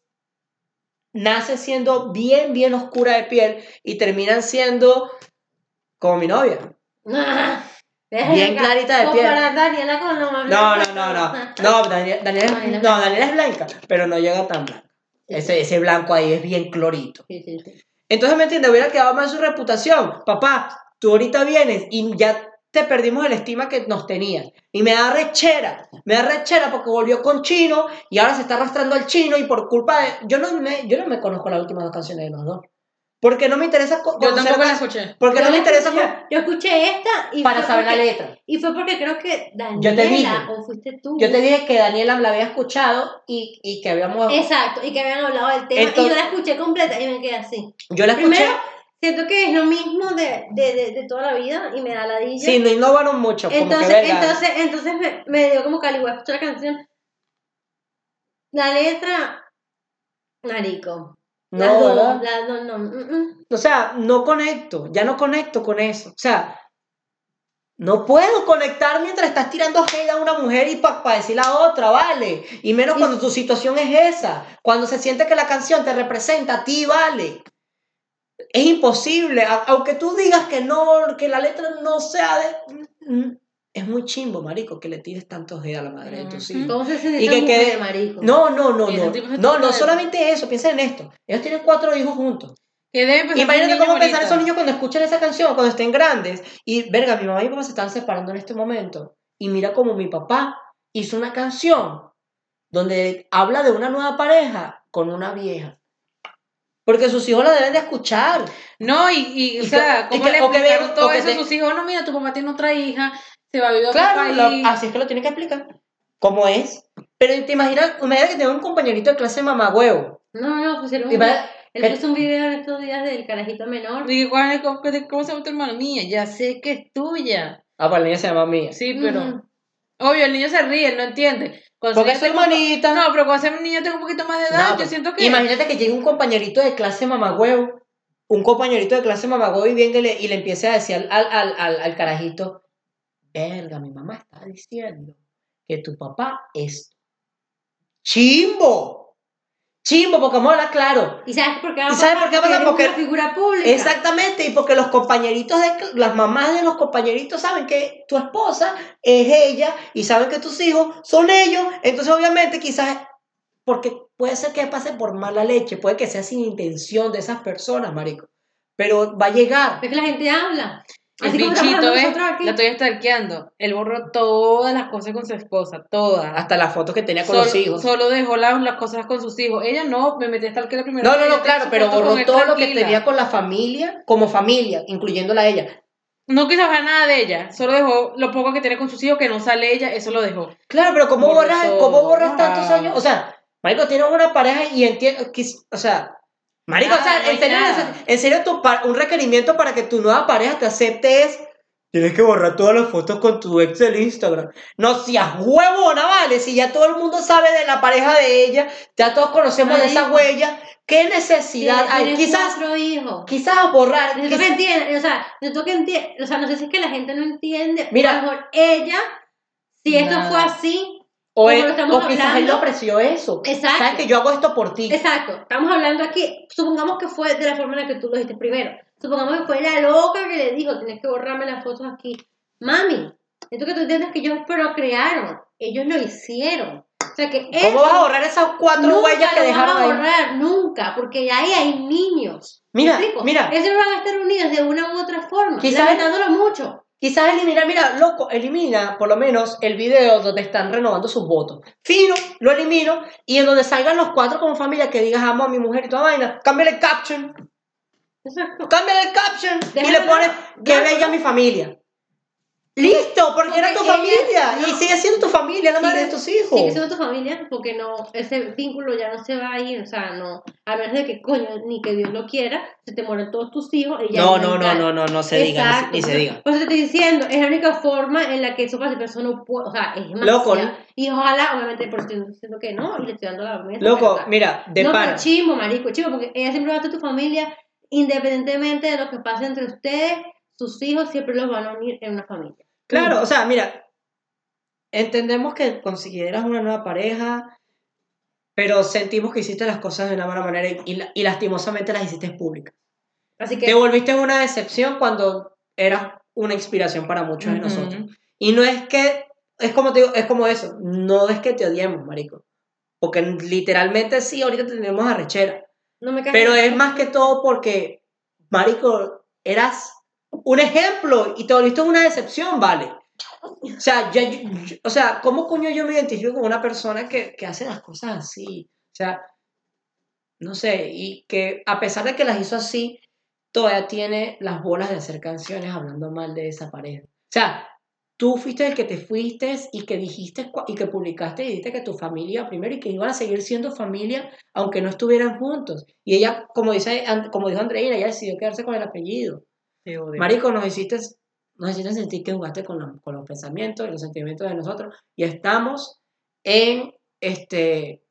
nace siendo bien, bien oscura de piel y terminan siendo como mi novia. Bien clarita de piel. Daniela con No, no, no, no. No, Daniela, Daniela, es- no, Daniela es blanca, pero no llega tan blanca. Ese, ese blanco ahí es bien clorito. Sí, sí, sí. Entonces, ¿me entiendes? Hubiera quedado mal su reputación. Papá, tú ahorita vienes y ya te perdimos el estima que nos tenías. Y me da rechera. Me da rechera porque volvió con Chino y ahora se está arrastrando al Chino y por culpa de... Yo no me, yo no me conozco las últimas dos canciones de los dos. Porque no me interesa Yo tampoco la escuché. Porque Yo no me interesa escuché- Yo escuché esta y para saber la letra. Y fue porque creo que Daniela Yo te dije. o fuiste tú. Yo te dije que Daniela la había escuchado y, y que habíamos... Exacto, y que habían hablado del tema. y yo la escuché completa y me quedé así. Yo la escuché... Primero, siento que es lo mismo de, de, de, de toda la vida y me da la dilla. Sí, no innovaron mucho. Como entonces, que verga. entonces, entonces me, me dio como cali, voy a escuchar la canción. La letra, marico. Las No, las dos, no. mm, mm. O sea, no conecto, ya no conecto con eso. O sea, No puedo conectar mientras estás tirando hate a una mujer y para decir la otra, ¿vale? Y menos cuando tu situación es esa. Cuando se siente que la canción te representa a ti, ¿vale? Es imposible. Aunque tú digas que no, que la letra no sea de... Es muy chimbo, marico, que le tires tanto hate a la madre de tus hijos. ¿Cómo se siente Y que quede- marico? No, no, no, no. No, no solamente eso. Piensa en esto. Ellos tienen cuatro hijos juntos. Imagínate cómo pensar esos niños cuando escuchan esa canción, cuando estén grandes. Y, verga, mi mamá y mi papá se están separando en este momento. Y mira cómo mi papá hizo una canción donde habla de una nueva pareja con una vieja. Porque sus hijos la deben de escuchar. No, y, y o sea, que- y ¿cómo que- le que explicaron todo que eso te- a sus hijos? No, mira, tu papá tiene otra hija, se va a vivir a otro Claro, lo- país. así es que lo tienen que explicar. ¿Cómo es? Pero te imaginas, imagínate que tengo un compañerito de clase mamagüevo. No, no, Y va- él puso un video en estos días del carajito menor. Dije, ¿cuál es- ¿cómo, cómo se llama tu hermano? Niña, ya sé que es tuya. Ah, pues la niña se llama mía. Sí, pero... Obvio, el niño se ríe, él no entiende. Cuando Porque es su niño hermanita. No, pero cuando ese niño tenga un poquito más de edad, No, yo pues, siento que... Imagínate que llegue un compañerito de clase mamagüevo, un compañerito de clase mamagüevo y venga y le, y le empiece a decir al, al, al- al carajito, verga, mi mamá está diciendo que tu papá es chimbo. Chimbo, porque vamos a hablar claro. ¿Y sabes por qué va a ¿Y sabes por qué pasa? eres Porque- una figura pública. Exactamente, y porque los compañeritos de las mamás de los compañeritos saben que tu esposa es ella y saben que tus hijos son ellos, entonces obviamente quizás porque puede ser que pase por mala leche, puede que sea sin intención de esas personas, marico, pero va a llegar. Es que la gente habla. El bichito, ¿ves? La estoy stalkeando. Él borró todas las cosas con su esposa, todas. Hasta las fotos que tenía con solo, los hijos. Solo dejó las, las cosas con sus hijos. Ella no, me metí a stalkear la primera No, vez, no, no, tiene claro, su pero borró todo lo que tenía con la familia, como familia, incluyéndola a ella. No quiso saber nada de ella, solo dejó lo poco que tiene con sus hijos, que no sale ella, eso lo dejó. Claro, pero ¿cómo borras. ¿cómo borras tantos años? O sea, Marico, tienes una pareja y entiendo, o sea, Marico, o sea, no hay en serio, nada. en serio tu un requerimiento para que tu nueva pareja te acepte es, tienes que borrar todas las fotos con tu ex del Instagram. No seas huevona, vale, si ya todo el mundo sabe de la pareja de ella, ya todos conocemos de esa huella, ¿qué necesidad hay? Quizás, hijos. quizás borrar, Necesito que quizás- entiendan, o sea, necesito que entiendan, o sea, no sé si es que la gente no entiende, Mira. a lo mejor ella, si esto Nada. fue así, o, él- lo o quizás él hablando. no apreció eso. Exacto. Sabes que yo hago esto por ti. exacto, estamos hablando aquí, supongamos que fue de la forma en la que tú lo dijiste primero, supongamos que fue la loca que le dijo, tienes que borrarme las fotos aquí, mami, esto que tú entiendes que ellos procrearon, ellos lo hicieron, o sea que eso ¿Cómo vas a borrar esas cuatro huellas que lo dejaron van a ahí? borrar, nunca, porque ahí hay niños. ¿Me Mira, mira. Ellos van a estar unidos de una u otra forma, Quizás- lamentándolo mucho. Quizás eliminar, mira, loco, elimina por lo menos el video donde están renovando sus votos. Fino, lo elimino y en donde salgan los cuatro como familia que digas amo a mi mujer y toda vaina, cámbiale el caption, cámbiale el caption y le pones que bella mi familia. Listo, porque era tu ella- familia y sigue siendo tu familia, la Sigue- madre de tus hijos. Sigue siendo tu familia, porque no, ese vínculo ya no se va a ir, o sea, no, a menos de que coño, ni que Dios lo quiera, se te mueren todos tus hijos y ya No, no, no, no, no, no se diga, ni se- Exacto. ni se diga. Por eso te estoy diciendo, es la única forma en la que eso pasa, pero eso no puede, o sea, es Loco, demasiado. Y ojalá, obviamente, por estoy diciendo que no, y le estoy dando la mesa. Loco, para- mira, de no, pero chimo, marico, chimo, porque ella siempre va a ser tu familia, independientemente de lo que pase entre ustedes, sus hijos siempre los van a unir en una familia. Claro, o sea, mira, entendemos que consideras una nueva pareja, pero sentimos que hiciste las cosas de una mala manera y, y la- y lastimosamente las hiciste públicas. Así que, Te volviste una decepción cuando eras una inspiración para muchos de Ujú. nosotros. Y no es que, es como te digo, es como eso, no es que te odiemos, marico. Porque literalmente sí, ahorita tenemos arrechera. no me caes Pero es más que todo porque, marico, eras un ejemplo y te volviste una decepción, ¿vale? O sea, ya- yo- yo- o sea, ¿cómo coño yo me identifico con una persona que, que hace las cosas así? O sea, no sé, y que a pesar de que las hizo así, todavía tiene las bolas de hacer canciones hablando mal de esa pareja. O sea, tú fuiste el que te fuiste y que dijiste y que publicaste y dijiste que tu familia primero y que iban a seguir siendo familia aunque no estuvieran juntos. Y ella, como dice, como dijo Andreina, ella decidió quedarse con el apellido. Marico, nos hiciste, nos hiciste sentir que jugaste con, la- con los pensamientos y los sentimientos de nosotros y estamos en, este,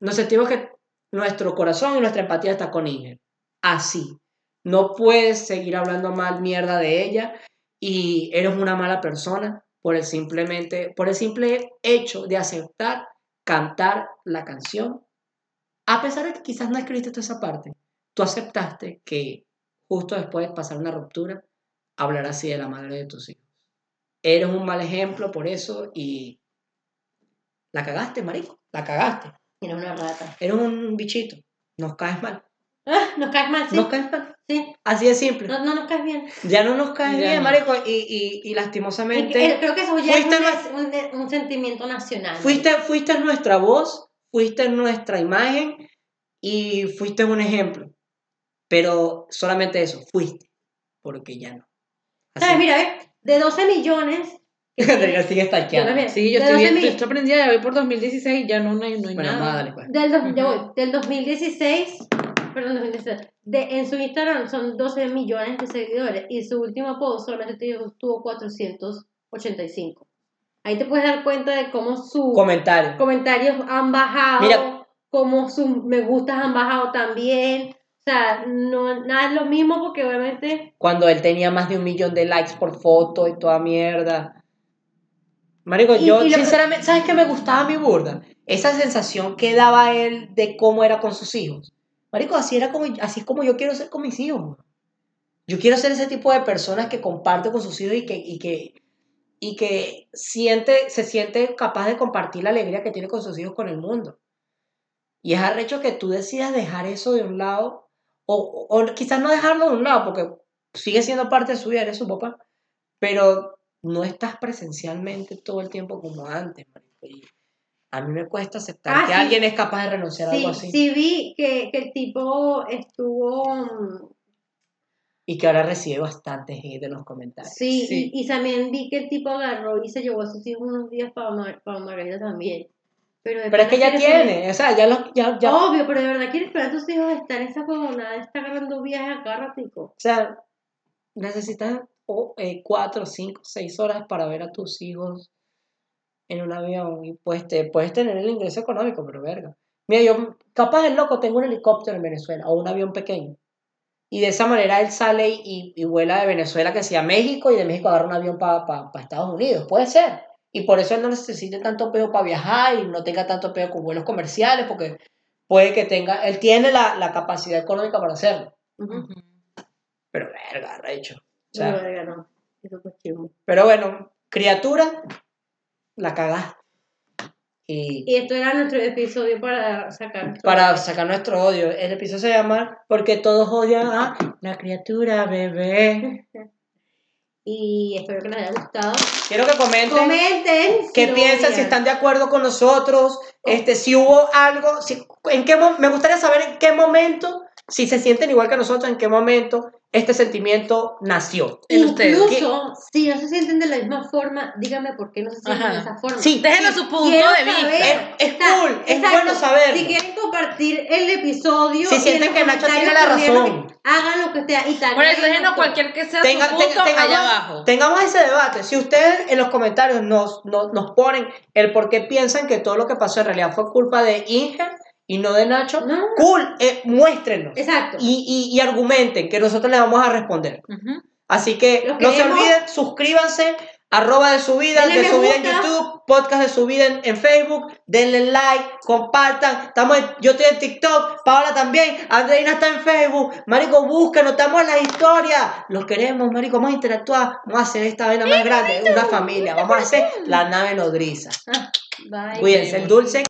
nos sentimos que nuestro corazón y nuestra empatía está con Inger. Así. No puedes seguir hablando mal mierda de ella y eres una mala persona por el simplemente por el simple hecho de aceptar cantar la canción a pesar de que quizás no escribiste toda esa parte tú aceptaste que justo después de pasar una ruptura hablar así de la madre de tus hijos eres un mal ejemplo por eso y la cagaste marico la cagaste Eres una rata. eres un bichito nos caes mal Ah, nos caes mal, sí. nos caes mal Sí. así de simple No, no nos caes bien. ya no nos caes Ya bien no. marico y, y, lastimosamente eh, creo que eso ya es un, un- un sentimiento nacional. Fuiste, fuiste nuestra voz, fuiste nuestra imagen y fuiste un ejemplo. Pero solamente eso, fuiste. Porque ya no. ¿Sabes? Mira, ¿ves? De 12 millones. Mira, sigue stalkeando. Sí, yo De estoy 12 bien, estoy aprendida, ya voy por 2016 ya no, no hay, no hay Bueno, nada. más, dale, pues. Del, dos- ya Ujú. voy, del 2016, perdón, 2016, de, en su Instagram son 12 millones de seguidores y su último post solamente tuvo- tuvo 485. Ahí te puedes dar cuenta de cómo sus Comentario. comentarios han bajado, Mira. cómo sus me gustas han bajado también. O sea, no, nada es lo mismo porque obviamente Cuando él tenía más de un millón de likes por foto y toda mierda. Marico, Y- yo y sinceramente, ¿sabes qué me gustaba mi burda? Esa sensación que daba él de cómo era con sus hijos. Marico, así era como, así es como yo quiero ser con mis hijos. Yo quiero ser ese tipo de personas que comparte con sus hijos y que, y que, y que siente, se siente capaz de compartir la alegría que tiene con sus hijos con el mundo. Y es arrecho que tú decidas dejar eso de un lado, o, o quizás no dejarlo de un lado, porque sigue siendo parte de su vida, eres su papá, pero no estás presencialmente todo el tiempo como antes, marico. Y a mí me cuesta aceptar Ah, que sí. alguien es capaz de renunciar a sí, algo así. sí vi que, que el tipo estuvo... Y que ahora recibe bastante hate en los comentarios. Sí, Sí. Y, y también vi que el tipo agarró y se llevó a sus hijos unos días para, Mar- para Margarita también. Pero, es que ya tiene, o sea, ya los, ya, ya, Obvio, pero de verdad quieres esperar a tus hijos a estar en esa de estar agarrando viajes acá ratico. o sea, necesitas oh, eh, cuatro, cinco, seis horas para ver a tus hijos en un avión y pues te puedes tener el ingreso económico, pero verga. Mira, yo capaz el loco tengo un helicóptero en Venezuela o un avión pequeño. Y de esa manera él sale y, y vuela de Venezuela que sea a México y de México agarra un avión para Estados Unidos. Puede ser. Y por eso él no necesite tanto pedo para viajar y no tenga tanto pedo con vuelos comerciales porque puede que tenga, él tiene la, la capacidad económica para hacerlo. Pero verga, recho. O sea, No, verga, no. Eso pero bueno, criatura, la cagaste. Y Y esto era nuestro episodio para sacar. para sacar nuestro odio, el episodio se llama Porque todos odian a la criatura, bebé. Y espero que les haya gustado. Quiero que comenten Comenten. qué piensan, si están de acuerdo con nosotros, este, si hubo algo, si, en qué me gustaría saber en qué momento, si se sienten igual que nosotros, en qué momento este sentimiento nació. en ustedes. Incluso, si no se sienten de la misma forma, díganme por qué no se sienten Ajá. de esa forma. Sí, Déjenos sí. su punto Quiero de vista. saber. Es- es cool, es bueno saberlo. Si quieren compartir el episodio, Si sienten que Nacho tiene la lo razón. que- hagan lo que sea y tal. Por eso, déjenos cualquier que sea Tenga- su punto tengamos, allá abajo. tengamos ese debate. Si ustedes en los comentarios nos, nos, nos ponen el por qué piensan que todo lo que pasó en realidad fue culpa de Inge y no de Nacho, No. cool, eh, muéstrenos Exacto. y, y, y argumenten que nosotros les vamos a responder. Así que Los no se olviden, suscríbanse, arroba de su vida, Denle de su vida en. YouTube, podcast de su vida en, en Facebook, denle like, compartan, estamos en- yo estoy en TikTok, Paola también, Andreina está en Facebook, marico, búscanos, estamos en las historias, los queremos, marico, vamos a interactuar, vamos a hacer esta vaina más grande, una familia, vamos a hacer la nave nodriza. Bye. Cuídense, el dulce.